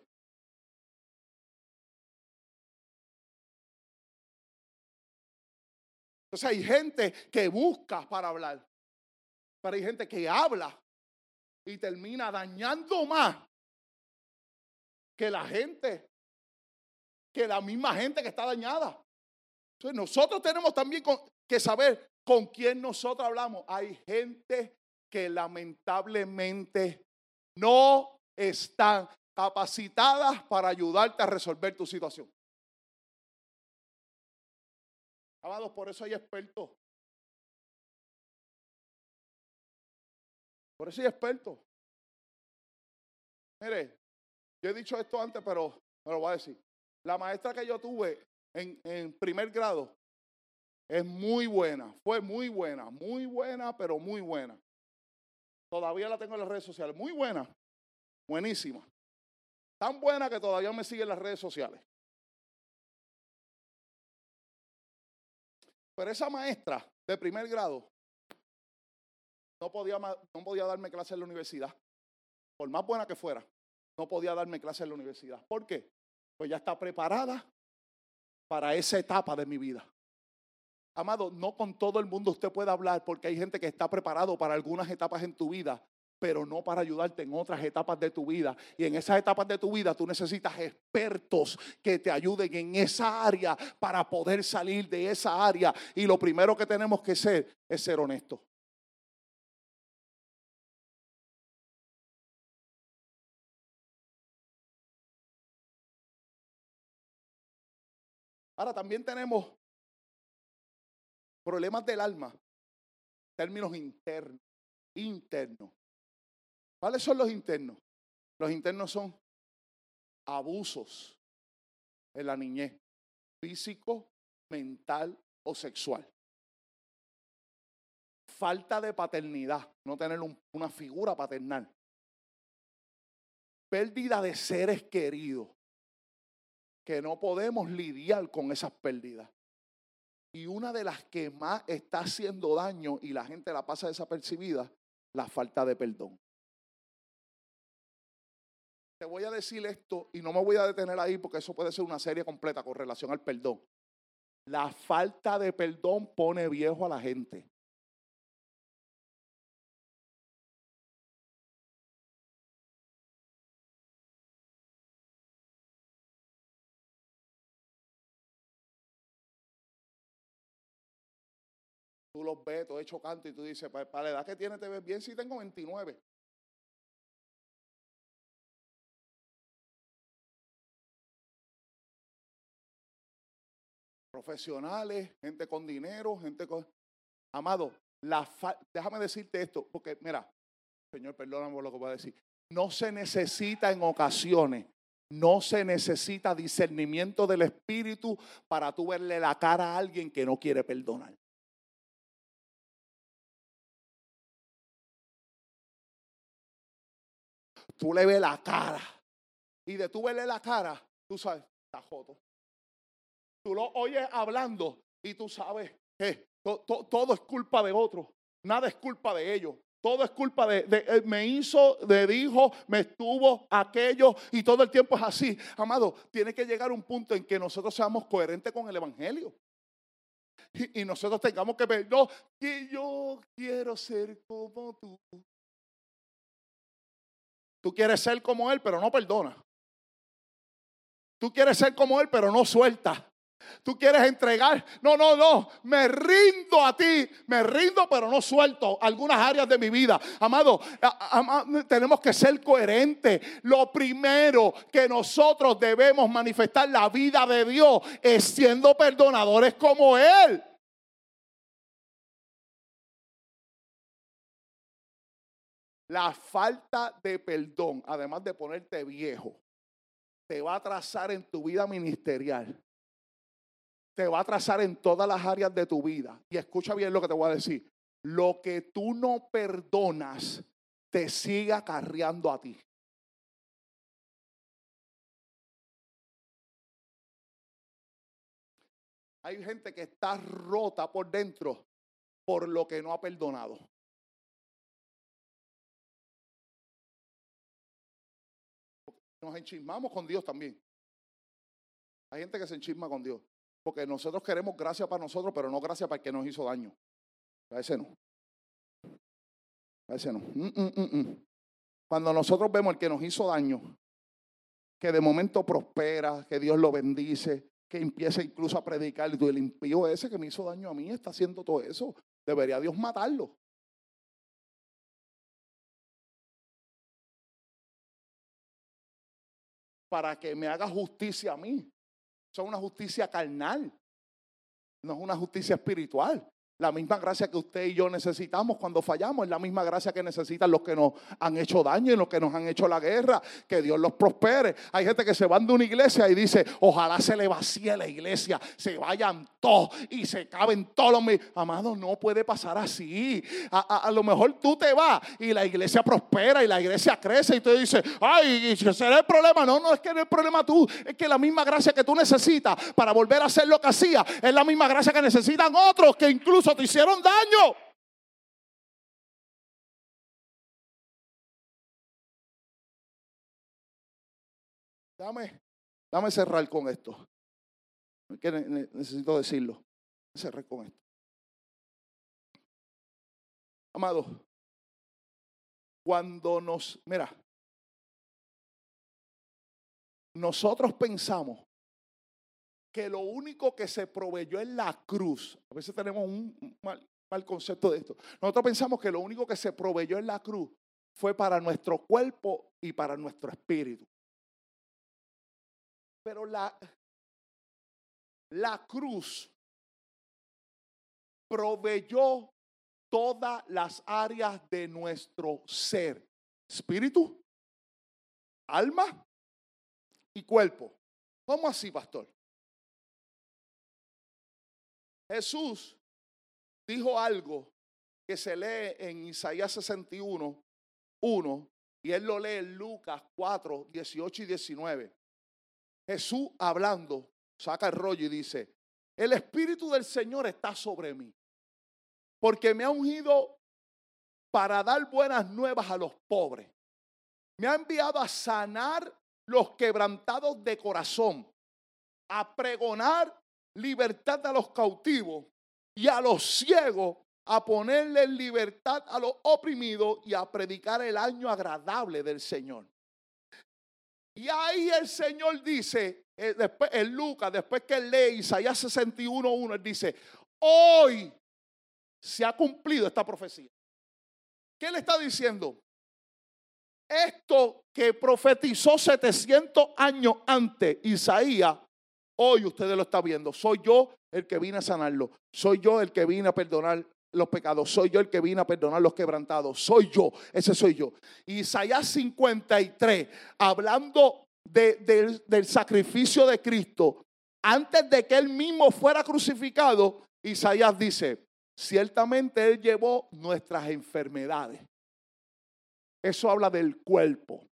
Entonces hay gente que busca para hablar, pero hay gente que habla y termina dañando más que la gente, que la misma gente que está dañada. Entonces nosotros tenemos también que saber con quién nosotros hablamos. Hay gente que lamentablemente no están capacitadas para ayudarte a resolver tu situación. Amados, por eso hay expertos. Por eso hay expertos. Mire, yo he dicho esto antes, pero me lo voy a decir. La maestra que yo tuve en, en primer grado es muy buena, fue muy buena, muy buena, pero muy buena. Todavía la tengo en las redes sociales, muy buena, buenísima. Tan buena que todavía me sigue en las redes sociales. Pero esa maestra de primer grado no podía, no podía darme clase en la universidad. Por más buena que fuera, no podía darme clase en la universidad. ¿Por qué? Pues ya está preparada para esa etapa de mi vida. Amado, no con todo el mundo usted puede hablar porque hay gente que está preparado para algunas etapas en tu vida pero no para ayudarte en otras etapas de tu vida. Y en esas etapas de tu vida tú necesitas expertos que te ayuden en esa área para poder salir de esa área. Y lo primero que tenemos que ser es ser honestos. Ahora también tenemos problemas del alma, términos internos, internos. ¿Cuáles son los internos? Los internos son abusos en la niñez, físico, mental o sexual. Falta de paternidad, no tener una figura paternal. Pérdida de seres queridos, que no podemos lidiar con esas pérdidas. Y una de las que más está haciendo daño y la gente la pasa desapercibida, la falta de perdón te voy a decir esto y no me voy a detener ahí porque eso puede ser una serie completa con relación al perdón. La falta de perdón pone viejo a la gente. Los ves, todo hecho canto y tú dices, para la edad que tiene te ves bien si tengo 29. profesionales, gente con dinero, gente con... Amado, la déjame decirte esto, porque mira, Señor, perdóname por lo que voy a decir. No se necesita en ocasiones, no se necesita discernimiento del Espíritu para tú verle la cara a alguien que no quiere perdonar. Tú le ves la cara. Y de tú verle la cara, tú sabes, está joto. Tú lo oyes hablando y tú sabes que todo es culpa de otro. Nada es culpa de ellos. Todo es culpa de, de, me hizo, de dijo, me estuvo aquello y todo el tiempo es así. Amado, tiene que llegar un punto en que nosotros seamos coherentes con el Evangelio. Y, y nosotros tengamos que ver, no, que yo quiero ser como tú. Tú quieres ser como Él, pero no perdona. Tú quieres ser como Él, pero no suelta. Tú quieres entregar. No, no, no. Me rindo a ti. Me rindo, pero no suelto algunas áreas de mi vida. Amado, tenemos que ser coherentes. Lo primero que nosotros debemos manifestar la vida de Dios es siendo perdonadores como Él. La falta de perdón, además de ponerte viejo, te va a trazar en tu vida ministerial te va a trazar en todas las áreas de tu vida. Y escucha bien lo que te voy a decir. Lo que tú no perdonas te sigue acarreando a ti. Hay gente que está rota por dentro por lo que no ha perdonado. Nos enchismamos con Dios también. Hay gente que se enchisma con Dios. Porque nosotros queremos gracia para nosotros, pero no gracia para el que nos hizo daño. A ese no. A ese no. Mm, mm, mm, Cuando nosotros vemos el que nos hizo daño, que de momento prospera, que Dios lo bendice, que empieza incluso a predicar, y tú, el impío ese que me hizo daño a mí está haciendo todo eso. Debería Dios matarlo. Para que me haga justicia a mí. Eso es una justicia carnal. No es una justicia espiritual. La misma gracia que usted y yo necesitamos cuando fallamos es la misma gracia que necesitan los que nos han hecho daño y los que nos han hecho la guerra. Que Dios los prospere. Hay gente que se van de una iglesia y dice, ojalá se le vacíe la iglesia, se vayan todos y se caben todos los... Amado, no puede pasar así. A, lo mejor tú te vas y la iglesia prospera y la iglesia crece y tú dices, ay, será el problema. No, no es que no es el problema tú, es que la misma gracia que tú necesitas para volver a hacer lo que hacía es la misma gracia que necesitan otros que incluso te hicieron daño. Dame, dame cerrar con esto. Que necesito decirlo. Cerrar con esto. Amado, cuando nos, mira, nosotros pensamos que lo único que se proveyó en la cruz, a veces tenemos un mal, concepto de esto, nosotros pensamos que lo único que se proveyó en la cruz fue para nuestro cuerpo y para nuestro espíritu. Pero la, la cruz proveyó todas las áreas de nuestro ser, espíritu, alma y cuerpo. ¿Cómo así, pastor? Jesús dijo algo que se lee en Isaías 61, 1, y él lo lee en Lucas 4, 18 y 19. Jesús hablando, saca el rollo y dice, el Espíritu del Señor está sobre mí, porque me ha ungido para dar buenas nuevas a los pobres. Me ha enviado a sanar los quebrantados de corazón, a pregonar libertad a los cautivos y a los ciegos, a ponerle libertad a los oprimidos y a predicar el año agradable del Señor. Y ahí el Señor dice, eh, después, en Lucas, después que lee Isaías 61.1, él dice, hoy se ha cumplido esta profecía. ¿Qué le está diciendo? Esto que profetizó 700 años antes Isaías Hoy ustedes lo están viendo. Soy yo el que vine a sanarlo. Soy yo el que vine a perdonar los pecados. Soy yo el que vine a perdonar los quebrantados. Soy yo. Ese soy yo. Isaías 53, hablando del sacrificio de Cristo, antes de que él mismo fuera crucificado, Isaías dice, ciertamente él llevó nuestras enfermedades. Eso habla del cuerpo.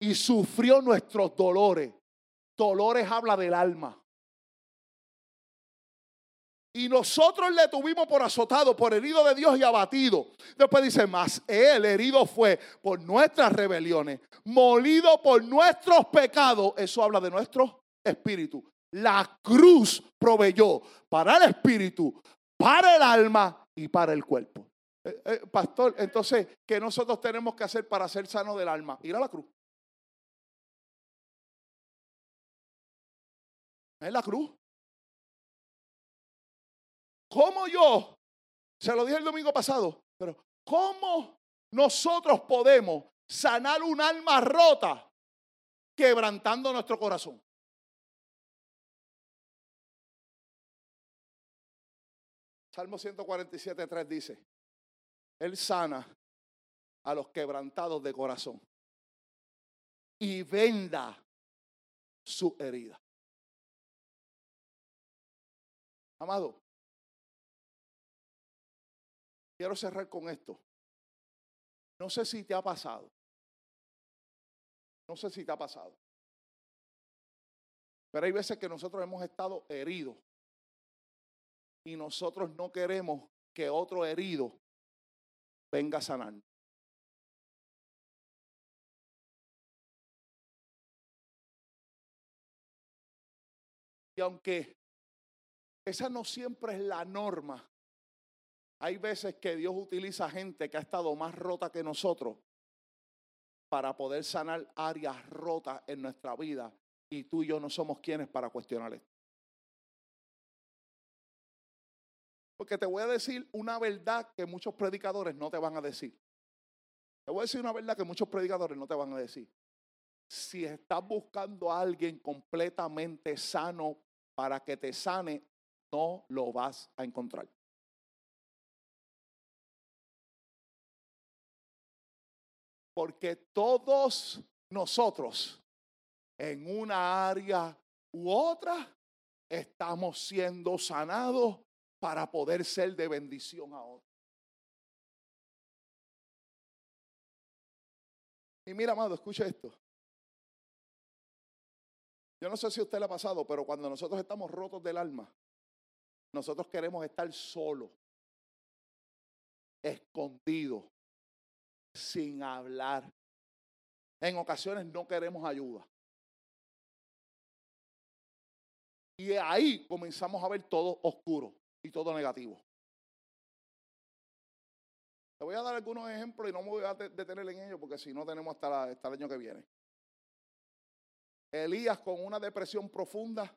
Y sufrió nuestros dolores. Dolores habla del alma. Y nosotros le tuvimos por azotado, por herido de Dios y abatido. Después dice, más él herido fue por nuestras rebeliones, molido por nuestros pecados. Eso habla de nuestro espíritu. La cruz proveyó para el espíritu, para el alma y para el cuerpo. Eh, eh, pastor, entonces, ¿qué nosotros tenemos que hacer para ser sanos del alma? Ir a la cruz. Es la cruz. ¿Cómo yo? Se lo dije el domingo pasado, pero ¿cómo nosotros podemos sanar un alma rota quebrantando nuestro corazón? Salmo 147, 3 dice, Él sana a los quebrantados de corazón y venda su herida. Amado, quiero cerrar con esto. No sé si te ha pasado. No sé si te ha pasado. Pero hay veces que nosotros hemos estado heridos y nosotros no queremos que otro herido venga a sanarnos. Y aunque esa no siempre es la norma, hay veces que Dios utiliza gente que ha estado más rota que nosotros para poder sanar áreas rotas en nuestra vida. Y tú y yo no somos quienes para cuestionar esto. Porque te voy a decir una verdad que muchos predicadores no te van a decir. Te voy a decir una verdad que muchos predicadores no te van a decir. Si estás buscando a alguien completamente sano para que te sane, no lo vas a encontrar. Porque todos nosotros en una área u otra estamos siendo sanados para poder ser de bendición a otros. Y mira, amado, escucha esto. Yo no sé si a usted le ha pasado, pero cuando nosotros estamos rotos del alma, nosotros queremos estar solos, escondidos, sin hablar. En ocasiones no queremos ayuda. Y ahí comenzamos a ver todo oscuro y todo negativo. Te voy a dar algunos ejemplos y no me voy a detener en ellos porque si no tenemos hasta, hasta el año que viene. Elías con una depresión profunda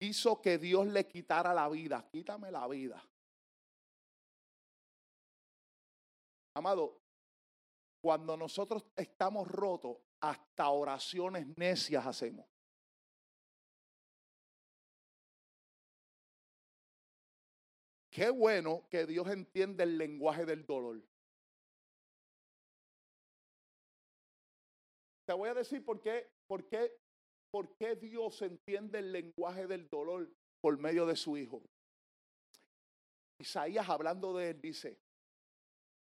hizo que Dios le quitara la vida. Quítame la vida. Amado, cuando nosotros estamos rotos, hasta oraciones necias hacemos. Qué bueno que Dios entiende el lenguaje del dolor. Te voy a decir por qué, por qué, por qué Dios entiende el lenguaje del dolor por medio de su Hijo. Isaías hablando de él dice,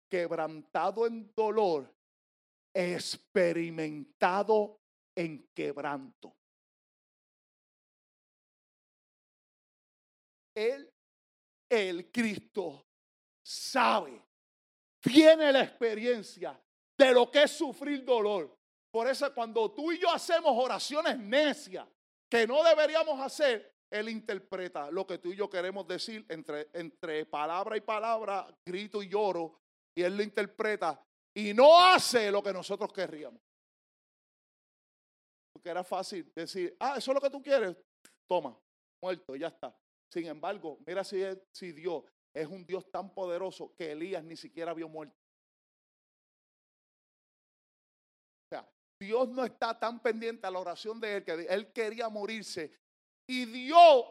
quebrantado en dolor, experimentado en quebranto. Él el Cristo sabe, tiene la experiencia de lo que es sufrir dolor. Por eso cuando tú y yo hacemos oraciones necias que no deberíamos hacer, Él interpreta lo que tú y yo queremos decir entre, palabra y palabra, grito y lloro, y Él lo interpreta y no hace lo que nosotros querríamos. Porque era fácil decir, ah, eso es lo que tú quieres, toma, muerto, ya está. Sin embargo, mira si, si Dios es un Dios tan poderoso que Elías ni siquiera vio muerto. Dios no está tan pendiente a la oración de él que él quería morirse. Y Dios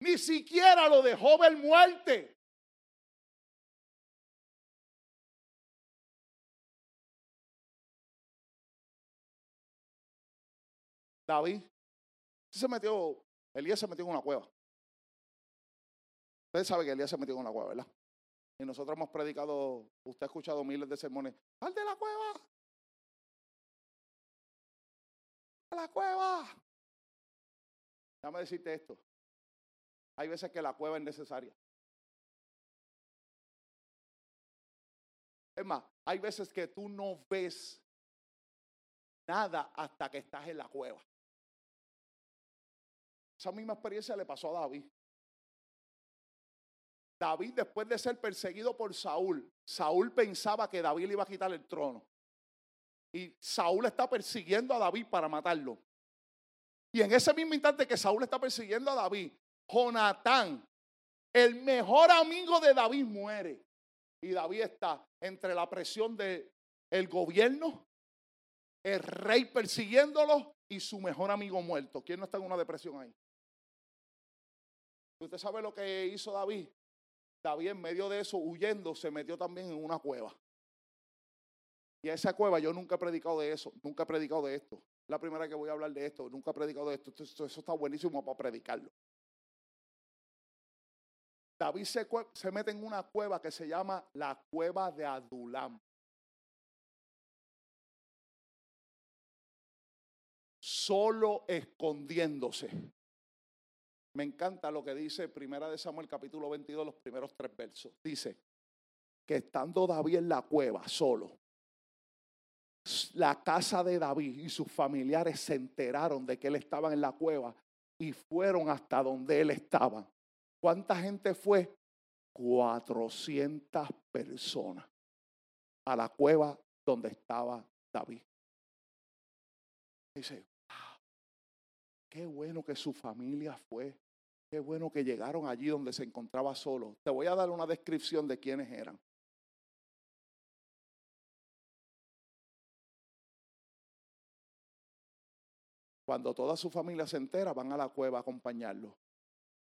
ni siquiera lo dejó ver muerte. David se metió, Elías se metió en una cueva. Usted sabe que Elías se metió en una cueva, ¿verdad? Y nosotros hemos predicado, usted ha escuchado miles de sermones. ¡Al de la cueva! ¡A la cueva! Déjame decirte esto. Hay veces que la cueva es necesaria. Es más, hay veces que tú no ves nada hasta que estás en la cueva. Esa misma experiencia le pasó a David. David, después de ser perseguido por Saúl, Saúl pensaba que David le iba a quitar el trono. Y Saúl está persiguiendo a David para matarlo. Y en ese mismo instante que Saúl está persiguiendo a David, Jonatán, el mejor amigo de David, muere. Y David está entre la presión del el gobierno, el rey persiguiéndolo y su mejor amigo muerto. ¿Quién no está en una depresión ahí? ¿Usted sabe lo que hizo David? David en medio de eso, huyendo, se metió también en una cueva. Y a esa cueva yo nunca he predicado de eso, nunca he predicado de esto. La primera que voy a hablar de esto, nunca he predicado de esto. Eso está buenísimo para predicarlo. David se, se mete en una cueva que se llama la cueva de Adulam. Solo escondiéndose. Me encanta lo que dice Primera de Samuel capítulo 22, los primeros tres versos. Dice que estando David en la cueva solo, la casa de David y sus familiares se enteraron de que él estaba en la cueva y fueron hasta donde él estaba. ¿Cuánta gente fue? 400 personas a la cueva donde estaba David. Dice, qué bueno que su familia fue. Qué bueno que llegaron allí donde se encontraba solo. Te voy a dar una descripción de quiénes eran. Cuando toda su familia se entera, van a la cueva a acompañarlo.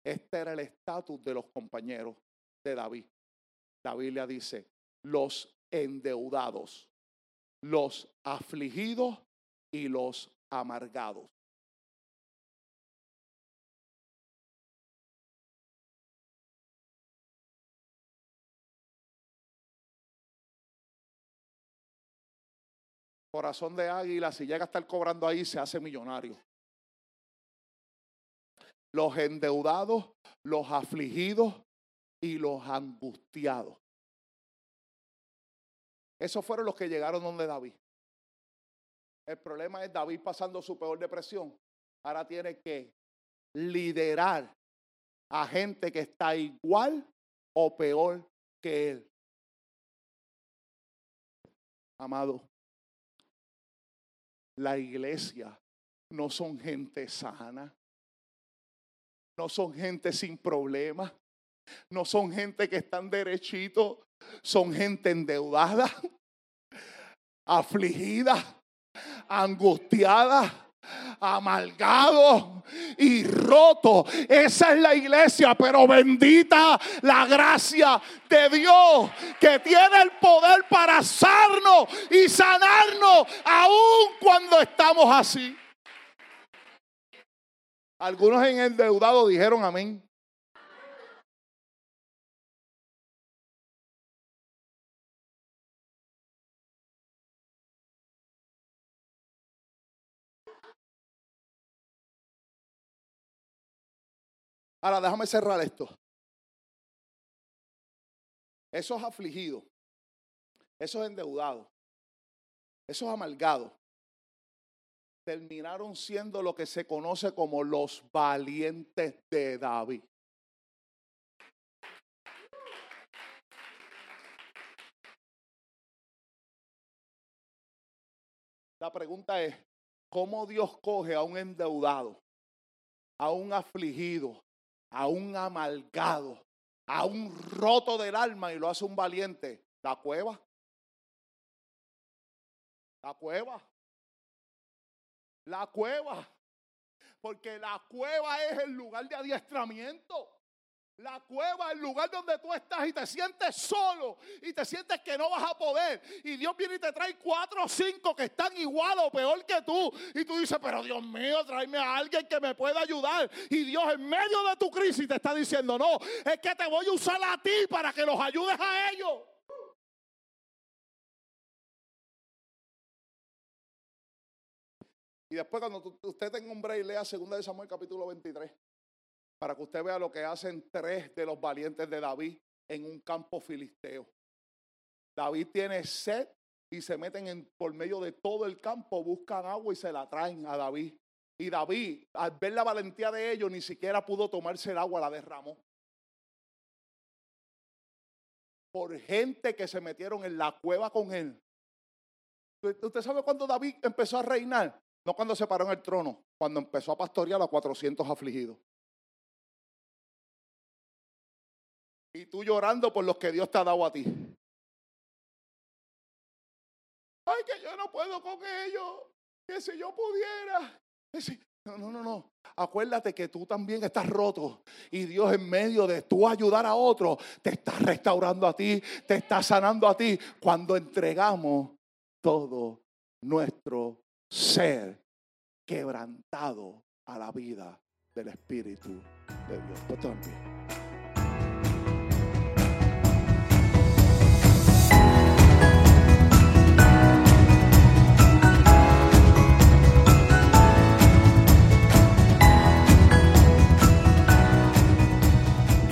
Este era el estatus de los compañeros de David. La Biblia dice, los endeudados, los afligidos y los amargados. Corazón de águila, si llega a estar cobrando ahí, se hace millonario. Los endeudados, los afligidos y los angustiados. Esos fueron los que llegaron donde David. El problema es David pasando su peor depresión. Ahora tiene que liderar a gente que está igual o peor que él. Amado, la iglesia no son gente sana, no son gente sin problemas, no son gente que están derechito, son gente endeudada, afligida, angustiada, amargado y roto. Esa es la iglesia, pero bendita la gracia de Dios que tiene el poder para sanarnos y sanarnos aún cuando estamos así. Algunos en el deudado dijeron amén. Ahora déjame cerrar esto. Esos afligidos, esos endeudados, esos amargados, terminaron siendo lo que se conoce como los valientes de David. La pregunta es, ¿cómo Dios coge a un endeudado, a un afligido, a un amalgado, a un roto del alma y lo hace un valiente. La cueva. La cueva. La cueva. Porque la cueva es el lugar de adiestramiento. La cueva, el lugar donde tú estás y te sientes solo y te sientes que no vas a poder. Y Dios viene y te trae cuatro o cinco que están igual o peor que tú. Y tú dices, pero Dios mío, tráeme a alguien que me pueda ayudar. Y Dios en medio de tu crisis te está diciendo, no, es que te voy a usar a ti para que los ayudes a ellos. Y después cuando usted tenga un break, lea 2 de Samuel capítulo 23 para que usted vea lo que hacen tres de los valientes de David en un campo filisteo. David tiene sed y se meten en, por medio de todo el campo, buscan agua y se la traen a David. Y David, al ver la valentía de ellos, ni siquiera pudo tomarse el agua, la derramó. Por gente que se metieron en la cueva con él. ¿Usted sabe cuándo David empezó a reinar? No cuando se paró en el trono, cuando empezó a pastorear a 400 afligidos. Tú llorando por los que Dios te ha dado a ti. Ay, que yo no puedo con ellos. Que si yo pudiera. No, no, no, no. Acuérdate que tú también estás roto. Y Dios en medio de tú ayudar a otro, te está restaurando a ti, te está sanando a ti. Cuando entregamos todo nuestro ser quebrantado a la vida del Espíritu de Dios. Pues también.